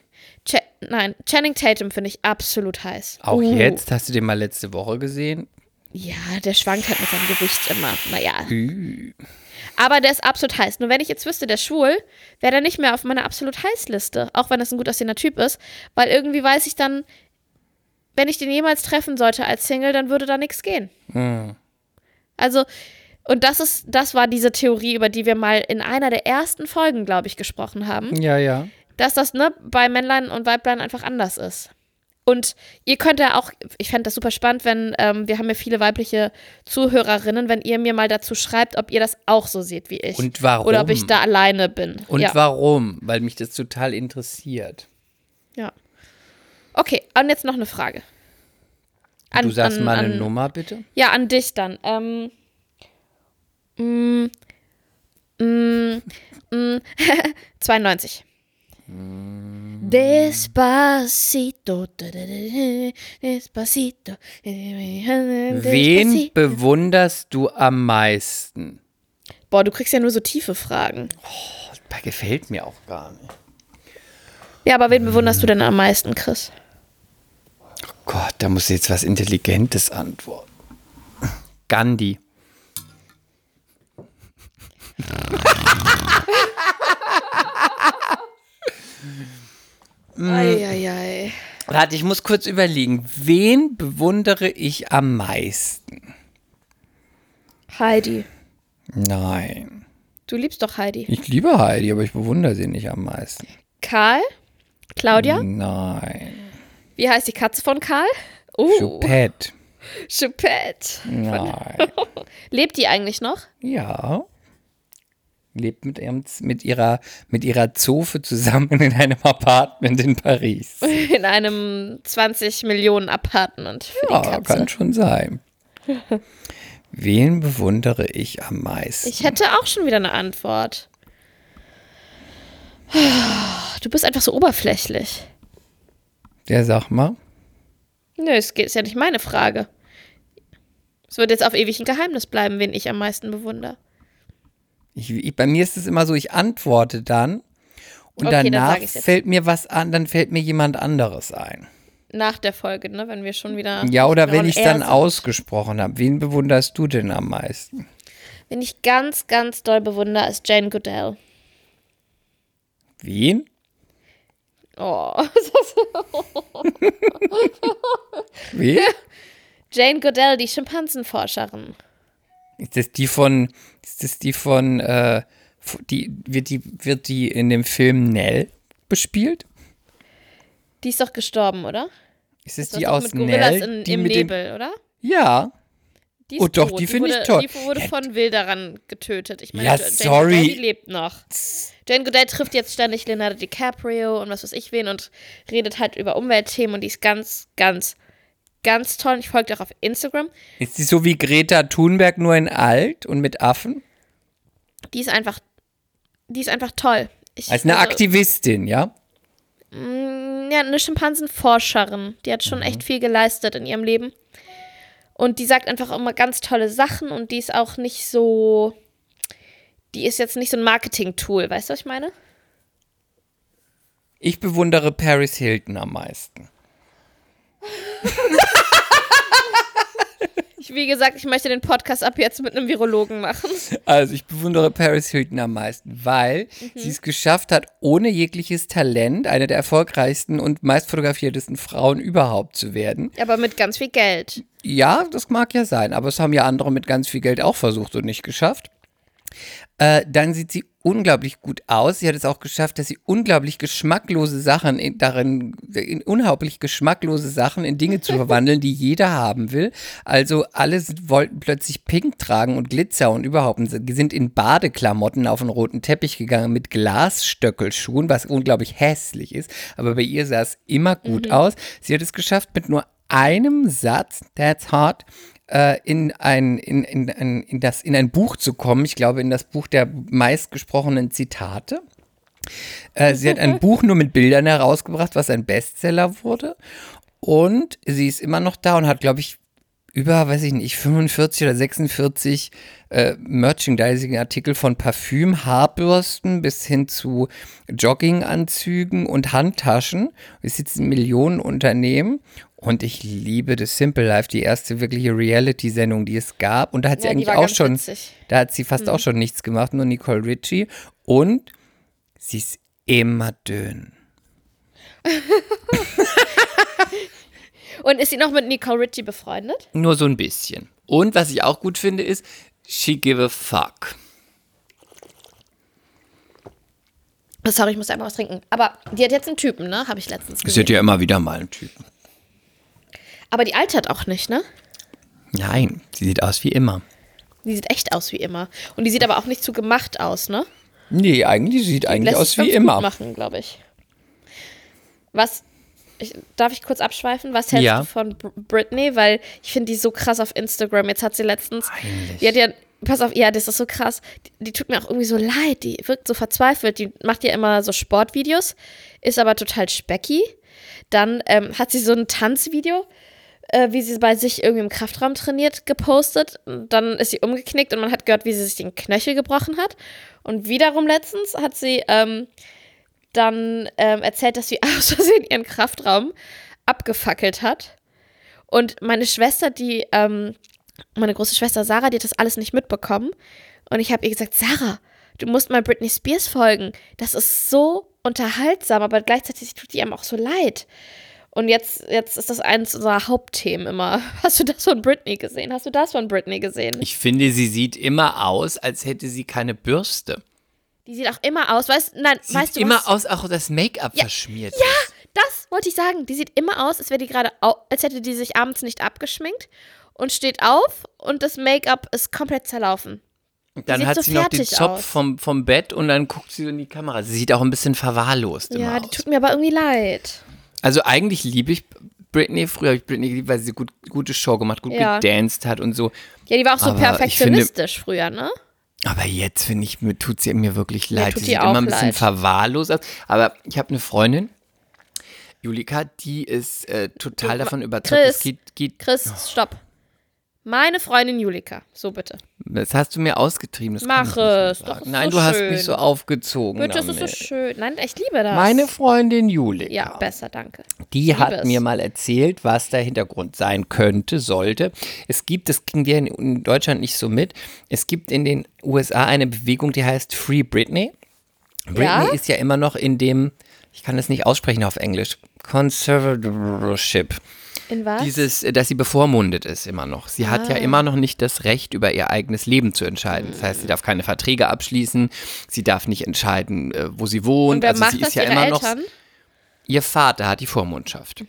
Cha nein, Channing Tatum finde ich absolut heiß. Auch Uh. jetzt, hast du den mal letzte Woche gesehen? Ja, der schwankt halt mit seinem Gewicht immer. Naja. Ü. Aber der ist absolut heiß. Nur wenn ich jetzt wüsste, der ist schwul, wäre der nicht mehr auf meiner absolut heiß Liste. Auch wenn es ein gut aussehender Typ ist. Weil irgendwie weiß ich dann, wenn ich den jemals treffen sollte als Single, dann würde da nichts gehen. Hm. Also, und das ist, das war diese Theorie, über die wir mal in einer der ersten Folgen, glaube ich, gesprochen haben. Ja, ja. Dass das, ne, bei Männlein und Weiblein einfach anders ist. Und ihr könnt ja auch, ich fände das super spannend, wenn, ähm, wir haben ja viele weibliche Zuhörerinnen, wenn ihr mir mal dazu schreibt, ob ihr das auch so seht wie ich. Und warum? Oder ob ich da alleine bin. Und ja. warum? Weil mich das total interessiert. ja. Okay, und jetzt noch eine Frage. An, du sagst an, mal eine an, Nummer, bitte. Ja, an dich dann. Ähm, mm, mm, <laughs> mm, <laughs> 92. Despacito, despacito. Wen bewunderst du am meisten? Boah, du kriegst ja nur so tiefe Fragen. Das gefällt mir auch gar nicht. Ja, aber wen bewunderst du denn am meisten, Chris? Gott, da muss jetzt was Intelligentes antworten. Gandhi. <laughs> Eieiei. Warte, ich muss kurz überlegen. Wen bewundere ich am meisten? Heidi. Nein. Du liebst doch Heidi. Ich liebe Heidi, aber ich bewundere sie nicht am meisten. Karl? Claudia? Nein. Wie heißt die Katze von Karl? Uh, Choupette. Choupette. Nein. <laughs> Lebt die eigentlich noch? Ja. Lebt mit, ihrem, mit, ihrer, mit ihrer Zofe zusammen in einem Apartment in Paris. <laughs> In einem 20 Millionen Apartment Ja, kann schon sein. Wen bewundere ich am meisten? Ich hätte auch schon wieder eine Antwort. Du bist einfach so oberflächlich. Der sag mal. Nö, es geht- ist ja nicht meine Frage. Es wird jetzt auf ewig ein Geheimnis bleiben, wen ich am meisten bewundere. Ich, ich, bei mir ist es immer so, ich antworte dann und Okay, dann danach jetzt. fällt mir was an, dann fällt mir jemand anderes ein. Nach der Folge, ne? Wenn wir schon wieder. Ja, oder wenn ich dann sind. ausgesprochen habe. Wen bewunderst du denn am meisten? Wen ich ganz, ganz doll bewundere, ist Jane Goodell. Wen? Oh. <laughs> Wen? <laughs> Jane Goodell, die Schimpansenforscherin. Ist das die von, ist das die von, äh, die, wird die, wird die in dem Film Nell bespielt? Die ist doch gestorben, oder? Ist es Das die aus Nell? in, die im mit dem, Nebel, oder? ja. Die ist Oh, doch, tot. die finde ich toll. Die wurde von Wilderern getötet. Ich meine, Ja, Jane sorry. Goodell, die lebt noch. Jane Goodell trifft jetzt ständig Leonardo DiCaprio und was weiß ich wen und redet halt über Umweltthemen und die ist ganz, ganz, ganz toll. Ich folge auch auf Instagram. Ist die so wie Greta Thunberg nur in alt und mit Affen? Die ist einfach, die ist einfach toll. Ich, Als eine also, Aktivistin, ja? Ja, eine Schimpansenforscherin. Die hat schon Mhm. echt viel geleistet in ihrem Leben. Und die sagt einfach immer ganz tolle Sachen und die ist auch nicht so. Die ist jetzt nicht so ein Marketing-Tool, weißt du, was ich meine? Ich bewundere Paris Hilton am meisten. <laughs> Ich, wie gesagt, ich möchte den Podcast ab jetzt mit einem Virologen machen. Also ich bewundere Paris Hilton am meisten, weil sie es geschafft hat, ohne jegliches Talent eine der erfolgreichsten und meistfotografiertesten Frauen überhaupt zu werden. Aber mit ganz viel Geld. Ja, das mag ja sein, aber es haben ja andere mit ganz viel Geld auch versucht und nicht geschafft. Äh, dann sieht sie unglaublich gut aus. Sie hat es auch geschafft, dass sie unglaublich geschmacklose Sachen in, darin, in unglaublich geschmacklose Sachen in Dinge zu <laughs> verwandeln, die jeder haben will. Also alle wollten plötzlich Pink tragen und Glitzer und überhaupt sind in Badeklamotten auf den roten Teppich gegangen mit Glasstöckelschuhen, was unglaublich hässlich ist. Aber bei ihr sah es immer gut aus. Sie hat es geschafft mit nur einem Satz, that's hard, äh, in ein, in, in, in, in, das, in ein Buch zu kommen. Ich glaube, in das Buch der meistgesprochenen Zitate. Äh, sie hat ein <laughs> Buch nur mit Bildern herausgebracht, was ein Bestseller wurde. Und sie ist immer noch da und hat, glaube ich, über, weiß ich nicht, 45 oder 46 äh, Merchandising-Artikel von Parfüm, Haarbürsten bis hin zu Jogginganzügen und Handtaschen. Sie sitzt in Millionen Unternehmen und ich liebe The Simple Life, die erste wirkliche Reality-Sendung, die es gab. Und da hat sie Ja, eigentlich auch schon, witzig. da hat sie fast auch schon nichts gemacht, nur Nicole Ritchie. Und sie ist immer dünn. <laughs> Und ist sie noch mit Nicole Ritchie befreundet? Nur so ein bisschen. Und was ich auch gut finde, ist, she give a fuck. Sorry, ich muss einmal was trinken. Aber die hat jetzt einen Typen, ne? Habe ich letztens Sie gesehen. hat ja immer wieder mal einen Typen. Aber die altert auch nicht, ne? Nein, sie sieht aus wie immer. Die sieht echt aus wie immer. Und die sieht aber auch nicht zu gemacht aus, ne? Nee, eigentlich sieht eigentlich Lässt aus wie immer. Gut machen, glaube ich. Was, ich, darf ich kurz abschweifen? Was hältst Ja. du von Br Britney? Weil ich finde die so krass auf Instagram. Jetzt hat sie letztens, Peinlich. die hat ja, pass auf, ja, das ist so krass. Die, die tut mir auch irgendwie so leid. Die wirkt so verzweifelt. Die macht ja immer so Sportvideos, ist aber total specky. Dann ähm, hat sie so ein Tanzvideo, äh, wie sie bei sich irgendwie im Kraftraum trainiert, gepostet. Dann ist sie umgeknickt und man hat gehört, wie sie sich den Knöchel gebrochen hat. Und wiederum letztens hat sie ähm, dann ähm, erzählt, dass sie <laughs> aus Versehen ihren Kraftraum abgefackelt hat. Und meine Schwester, die, ähm, meine große Schwester Sarah, die hat das alles nicht mitbekommen. Und ich habe ihr gesagt, Sarah, du musst mal Britney Spears folgen. Das ist so unterhaltsam, aber gleichzeitig tut die einem auch so leid. Und jetzt, jetzt ist das eines unserer Hauptthemen immer. <laughs> Hast du das von Britney gesehen? Hast du das von Britney gesehen? Ich finde, sie sieht immer aus, als hätte sie keine Bürste. die sieht auch immer aus, weißt, nein, Sieht weißt du immer was? aus, auch das Make-up verschmiert. Ja, Das wollte ich sagen. Die sieht immer aus, als wäre die gerade, als hätte die sich abends nicht abgeschminkt und steht auf und das Make-up ist komplett zerlaufen. Dann sieht hat so sie noch den Zopf aus. vom, vom Bett und dann guckt sie so in die Kamera. Sie sieht auch ein bisschen verwahrlost immer Ja, die aus. tut mir aber irgendwie leid. Also eigentlich liebe ich Britney. Früher habe ich Britney geliebt, weil sie gut, gute Show gemacht, gut Ja. gedanced hat und so. Ja, die war auch so Aber ich perfektionistisch früher, ne? Aber jetzt finde ich, mir tut sie mir wirklich leid. tut sie sieht immer ein bisschen leid. verwahrlost aus. Aber ich habe eine Freundin, Julika, die ist äh, total davon überzeugt. Chris. Es geht, geht, Chris, stopp. Meine Freundin Julika. So bitte. das hast du mir ausgetrieben. Das Mach kann ich nicht es, doch, ist Nein, so du hast schön. mich so aufgezogen. Bitte, das ist so damit. schön. Nein, ich liebe das. Meine Freundin Julika. Ja, besser, danke. Die hat es. mir mal erzählt, was der Hintergrund sein könnte, sollte. Es gibt, das kriegen wir in- Deutschland nicht so mit, es gibt in den USA eine Bewegung, die heißt Free Britney. Britney Ja? ist ja immer noch in dem, ich kann das nicht aussprechen auf Englisch, Conservatorship. In was? Dieses, äh, dass sie bevormundet ist immer noch. Sie hat Ah. ja immer noch nicht das Recht, über ihr eigenes Leben zu entscheiden. Das heißt, sie darf keine Verträge abschließen, sie darf nicht entscheiden, äh, wo sie wohnt. Und wer also macht sie das, ist ja immer noch Eltern? Ihr Vater hat die Vormundschaft.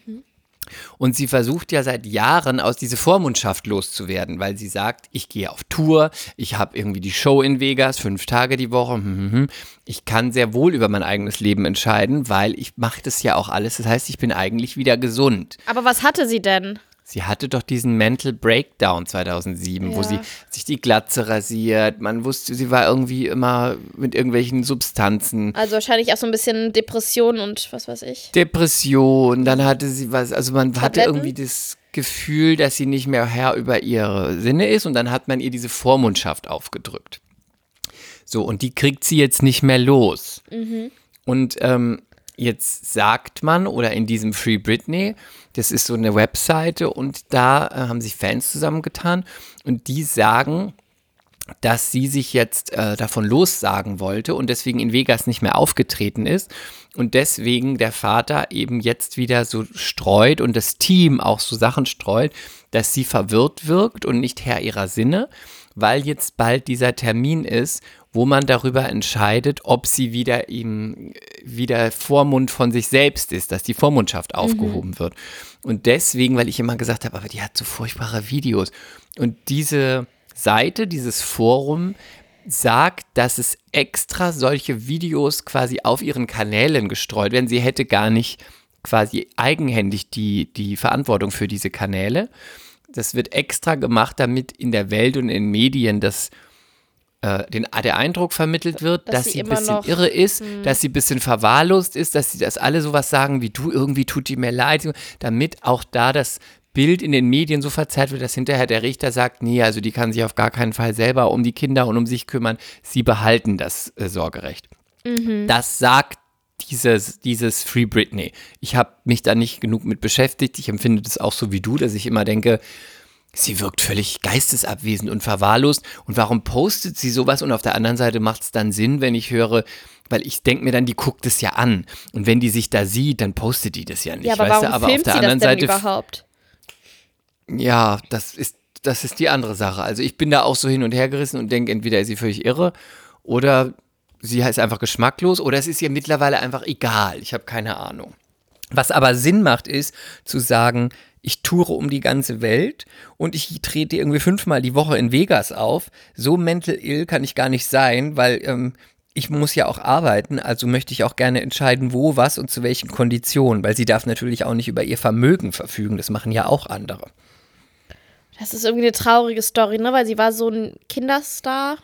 Und sie versucht ja seit Jahren aus dieser Vormundschaft loszuwerden, weil sie sagt, ich gehe auf Tour, ich habe irgendwie die Show in Vegas, fünf Tage die Woche, hm, hm, hm. ich kann sehr wohl über mein eigenes Leben entscheiden, weil ich mache das ja auch alles. Das heißt, ich bin eigentlich wieder gesund. Aber was hatte sie denn? Sie hatte doch diesen Mental Breakdown 2007, wo Ja. sie sich die Glatze rasiert. Man wusste, sie war irgendwie immer mit irgendwelchen Substanzen. Also wahrscheinlich auch so ein bisschen Depression und was weiß ich. Depression, dann hatte sie was, also man hatte Tabletten? irgendwie das Gefühl, dass sie nicht mehr Herr über ihre Sinne ist und dann hat man ihr diese Vormundschaft aufgedrückt. So, und die kriegt sie jetzt nicht mehr los. Und ähm, jetzt sagt man, oder in diesem Free Britney, das ist so eine Webseite und da äh, haben sich Fans zusammengetan und die sagen, dass sie sich jetzt äh, davon lossagen wollte und deswegen in Vegas nicht mehr aufgetreten ist und deswegen der Vater eben jetzt wieder so streut und das Team auch so Sachen streut, dass sie verwirrt wirkt und nicht Herr ihrer Sinne, weil jetzt bald dieser Termin ist, wo man darüber entscheidet, ob sie wieder ihm wieder Vormund von sich selbst ist, dass die Vormundschaft aufgehoben wird. Und deswegen, weil ich immer gesagt habe, aber die hat so furchtbare Videos. Und diese Seite, dieses Forum sagt, dass es extra solche Videos quasi auf ihren Kanälen gestreut werden. Sie hätte gar nicht quasi eigenhändig die, die Verantwortung für diese Kanäle. Das wird extra gemacht, damit in der Welt und in Medien das äh, den, der Eindruck vermittelt wird, Dass dass, sie ein bisschen noch- hm. irre ist, dass sie ein bisschen verwahrlost ist, dass sie das alle sowas sagen wie du, irgendwie tut die mir leid, damit auch da das Bild in den Medien so verzerrt wird, dass hinterher der Richter sagt, nee, also die kann sich auf gar keinen Fall selber um die Kinder und um sich kümmern, sie behalten das äh, Sorgerecht. Das sagt dieses, dieses Free Britney. Ich habe mich da nicht genug mit beschäftigt. Ich empfinde das auch so wie du, dass ich immer denke, sie wirkt völlig geistesabwesend und verwahrlost. Und warum postet sie sowas? Und auf der anderen Seite macht es dann Sinn, wenn ich höre, weil ich denke mir dann, die guckt es ja an. Und wenn die sich da sieht, dann postet die das ja nicht. Ja, aber weißt warum du? aber auf filmt der sie das anderen denn Seite überhaupt? ja, das ist, das ist die andere Sache. Also ich bin da auch so hin und her gerissen und denke, entweder ist sie völlig irre oder sie ist einfach geschmacklos oder es ist ihr mittlerweile einfach egal. Ich habe keine Ahnung. Was aber Sinn macht, ist zu sagen, ich toure um die ganze Welt und ich trete irgendwie fünfmal die Woche in Vegas auf. So mental ill kann ich gar nicht sein, weil ähm, ich muss ja auch arbeiten, also möchte ich auch gerne entscheiden, wo, was und zu welchen Konditionen, weil sie darf natürlich auch nicht über ihr Vermögen verfügen. Das machen ja auch andere. Das ist irgendwie eine traurige Story, ne? Weil sie war so ein Kinderstar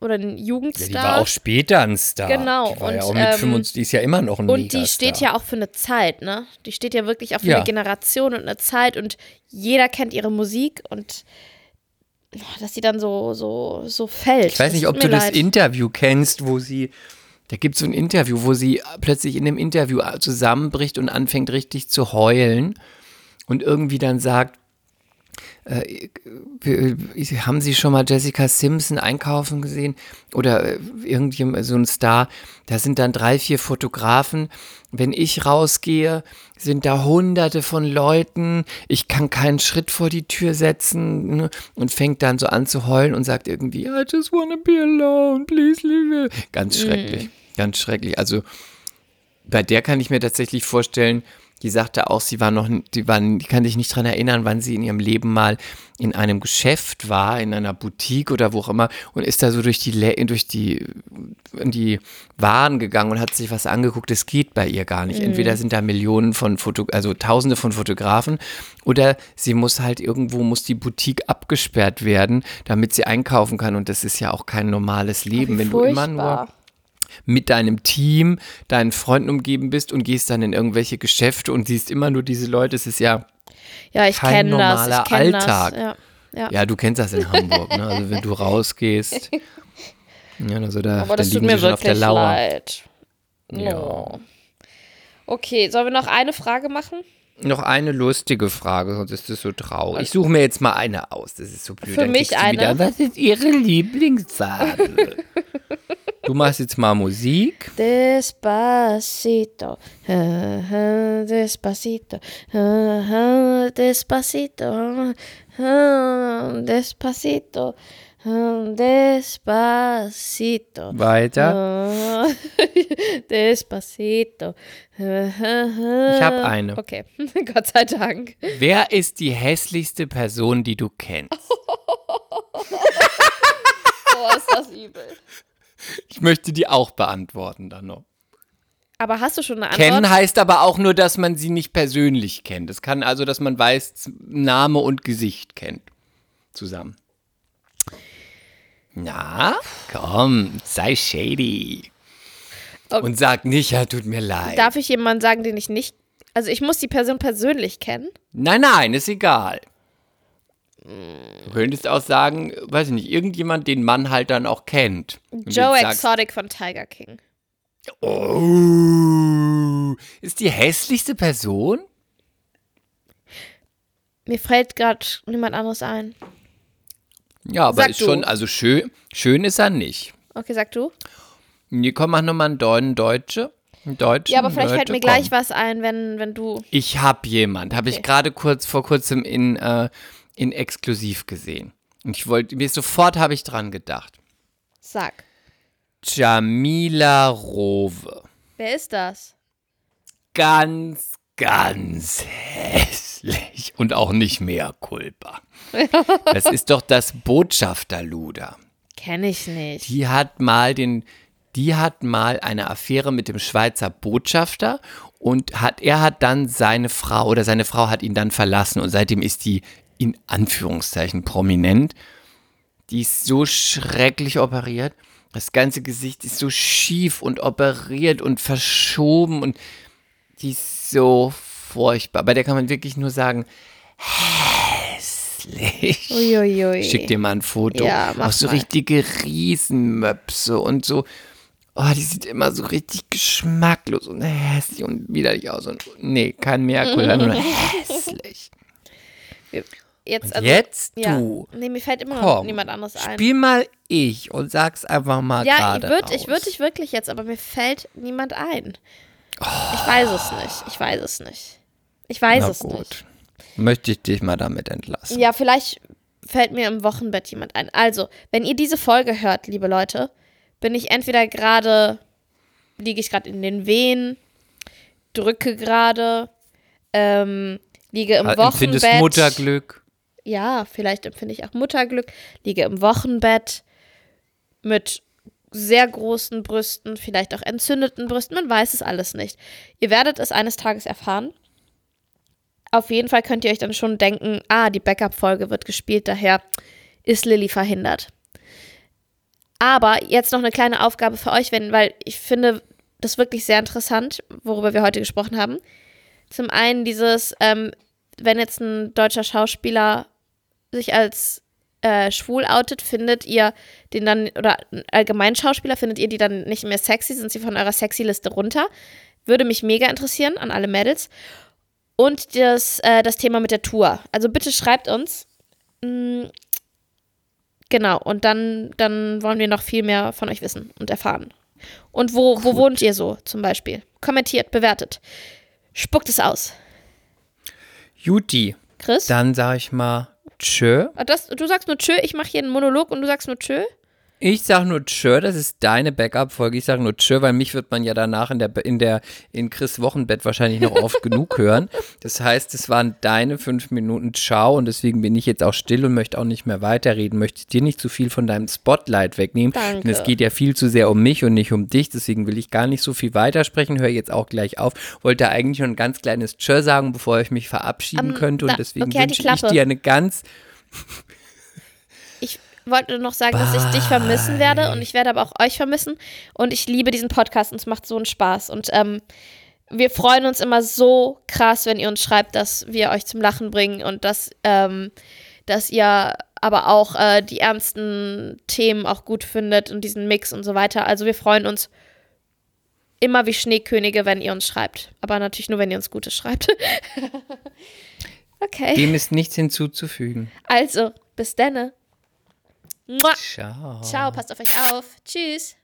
oder ein Ja, Jugendstar. die war auch später ein Star. Genau, Die war ja und, auch mit ähm, 25, die ist ja immer noch ein Und die steht ja auch für eine Zeit, ne? Die steht ja wirklich auch für Ja. eine Generation und eine Zeit und jeder kennt ihre Musik und dass sie dann so, so, so fällt. Ich weiß nicht, ob du das leid. Interview kennst, wo sie, da gibt es so ein Interview, wo sie plötzlich in dem Interview zusammenbricht und anfängt richtig zu heulen und irgendwie dann sagt, äh, haben Sie schon mal Jessica Simpson einkaufen gesehen? Oder äh, irgendjemand, so ein Star, da sind dann drei, vier Fotografen. Wenn ich rausgehe, sind da hunderte von Leuten. Ich kann keinen Schritt vor die Tür setzen ne? und fängt dann so an zu heulen und sagt irgendwie, I just wanna be alone, please leave me. Ganz schrecklich, ganz schrecklich. Also bei der kann ich mir tatsächlich vorstellen, die sagte auch, sie war noch, die, war, die kann sich nicht dran erinnern, wann sie in ihrem Leben mal in einem Geschäft war, in einer Boutique oder wo auch immer und ist da so durch die, durch die, in die Waren gegangen und hat sich was angeguckt. Das geht bei ihr gar nicht. Entweder sind da Millionen von Foto, also Tausende von Fotografen oder sie muss halt irgendwo, muss die Boutique abgesperrt werden, damit sie einkaufen kann und das ist ja auch kein normales Leben, wenn du immer nur furchtbar. Mit deinem Team, deinen Freunden umgeben bist und gehst dann in irgendwelche Geschäfte und siehst immer nur diese Leute. Es ist ja, Ja, ich kein kenne das. normaler Ich Alltag. Das. Ja, ja. ja, du kennst das in Hamburg, ne? Also wenn du <laughs> rausgehst. Ja, also da, Aber da das tut liegen mir wirklich leid. Ja. Oh. Okay, sollen wir noch eine Frage machen? Noch eine lustige Frage, sonst ist es so traurig. Ich suche mir jetzt mal eine aus. Das ist so blöd. Für Dann mich du Wieder, eine. was ist Ihre Lieblingsfarbe? <laughs> du machst jetzt mal Musik. Despacito, ah, ah, despacito, ah, despacito, despacito, despacito. Weiter. <laughs> Despacito. Ich Ich hab eine. Okay, <laughs> Gott sei Dank. Wer ist die hässlichste Person, die du kennst? <laughs> Oh, ist das übel. Ich möchte die auch beantworten dann noch. Aber hast du schon eine Antwort? Kennen heißt aber auch nur, dass man sie nicht persönlich kennt. Es kann also, dass man weiß, Name und Gesicht kennt. Zusammen. Na, komm, sei shady. Okay. Und sag nicht, ja, tut mir leid. Darf ich jemanden sagen, den ich nicht. Also ich muss die Person persönlich kennen. Nein, nein, ist egal. Du könntest auch sagen, weiß ich nicht, irgendjemand, den man halt dann auch kennt. Und Joe Exotic von Tiger King. Oh, ist die hässlichste Person? Mir fällt gerade niemand anderes ein. Ja, aber Sag ist du. schon, also schön, schön ist er nicht. Okay, sag du. Nee, komm, mach nochmal einen Deuten, Deutsche. Deutschen, Ja, aber vielleicht fällt Leute, mir gleich komm. was ein, wenn, wenn du. Ich hab jemand, habe ich Okay. gerade kurz vor kurzem in, äh, in Exklusiv gesehen. Und ich wollte, mir sofort habe ich dran gedacht. Sag. Jamila Rowe. Wer ist das? Ganz, ganz hässlich. Und auch nicht mehr Culpa. <laughs> Das ist doch das Botschafterluder. Kenn ich nicht. Die hat mal den, die hat mal eine Affäre mit dem Schweizer Botschafter und hat, er hat dann seine Frau oder seine Frau hat ihn dann verlassen und seitdem ist die in Anführungszeichen prominent. Die ist so schrecklich operiert. Das ganze Gesicht ist so schief und operiert und verschoben und die ist so furchtbar. Bei der kann man wirklich nur sagen, hässlich. Uiuiui. Ich schick dir mal ein Foto. Ja, mach Auch so mal. richtige Riesenmöpse und so. Oh, die sieht immer so richtig geschmacklos und hässlich und widerlich aus. Und nee, kein Merkur, nur hässlich. <laughs> Jetzt, also, jetzt ja. du. Nee, mir fällt immer noch Komm, niemand anderes ein. Spiel mal ich und sag's einfach mal ja, ich gerade würde ich raus. würd dich wirklich jetzt, aber mir fällt niemand ein. Ich weiß es nicht. Ich weiß es nicht. Ich weiß Na es gut. nicht. Möchte ich dich mal damit entlassen. Ja, vielleicht fällt mir im Wochenbett jemand ein. Also, wenn ihr diese Folge hört, liebe Leute, bin ich entweder gerade, liege ich gerade in den Wehen, drücke gerade, ähm, liege im Empfindest Wochenbett. Mutterglück. Ja, vielleicht empfinde ich auch Mutterglück, liege im Wochenbett mit sehr großen Brüsten, vielleicht auch entzündeten Brüsten, man weiß es alles nicht. Ihr werdet es eines Tages erfahren. Auf jeden Fall könnt ihr euch dann schon denken, ah, die Backup-Folge wird gespielt, daher ist Lilly verhindert. Aber jetzt noch eine kleine Aufgabe für euch, wenn, weil ich finde das wirklich sehr interessant, worüber wir heute gesprochen haben. Zum einen dieses, ähm, wenn jetzt ein deutscher Schauspieler sich als äh, schwul outet, findet ihr den dann, oder ein allgemein Schauspieler, findet ihr die dann nicht mehr sexy? Sind sie von eurer Sexy-Liste runter? Würde mich mega interessieren an alle Mädels. Und das, äh, das Thema mit der Tour. Also bitte schreibt uns. Mm, genau, und dann, dann wollen wir noch viel mehr von euch wissen und erfahren. Und wo, wo wohnt ihr so zum Beispiel? Kommentiert, bewertet. Spuckt es aus. Juti, Chris? dann sag ich mal tschö. Ah, Das, du sagst nur tschö, ich mache hier einen Monolog und du sagst nur tschö. Ich sag nur tschö, das ist deine Backup-Folge. Ich sag nur tschö, weil mich wird man ja danach in der, in der, in Chris Wochenbett wahrscheinlich noch oft genug hören. <laughs> Das heißt, es waren deine fünf Minuten Ciao und deswegen bin ich jetzt auch still und möchte auch nicht mehr weiterreden. Möchte dir nicht zu viel von deinem Spotlight wegnehmen. Danke. Denn es geht ja viel zu sehr um mich und nicht um dich. Deswegen will ich gar nicht so viel weitersprechen. Höre jetzt auch gleich auf. Wollte eigentlich nur ein ganz kleines Tschö sagen, bevor ich mich verabschieden Ähm, könnte. Und da- deswegen okay, halt wünsche ich dir eine ganz wollte noch sagen, dass ich dich vermissen werde und ich werde aber auch euch vermissen. Und ich liebe diesen Podcast und es macht so einen Spaß. Und ähm, wir freuen uns immer so krass, wenn ihr uns schreibt, dass wir euch zum Lachen bringen und dass, ähm, dass ihr aber auch äh, die ernsten Themen auch gut findet und diesen Mix und so weiter. Also wir freuen uns immer wie Schneekönige, wenn ihr uns schreibt. Aber natürlich nur, wenn ihr uns Gutes schreibt. <laughs> okay. Dem ist nichts hinzuzufügen. Also, bis denne. Mua. Ciao. Ciao, passt auf euch auf. Tschüss.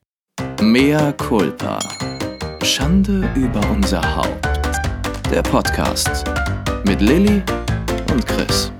Mea culpa. Schande über unser Haupt. Der Podcast mit Lilly und Chris.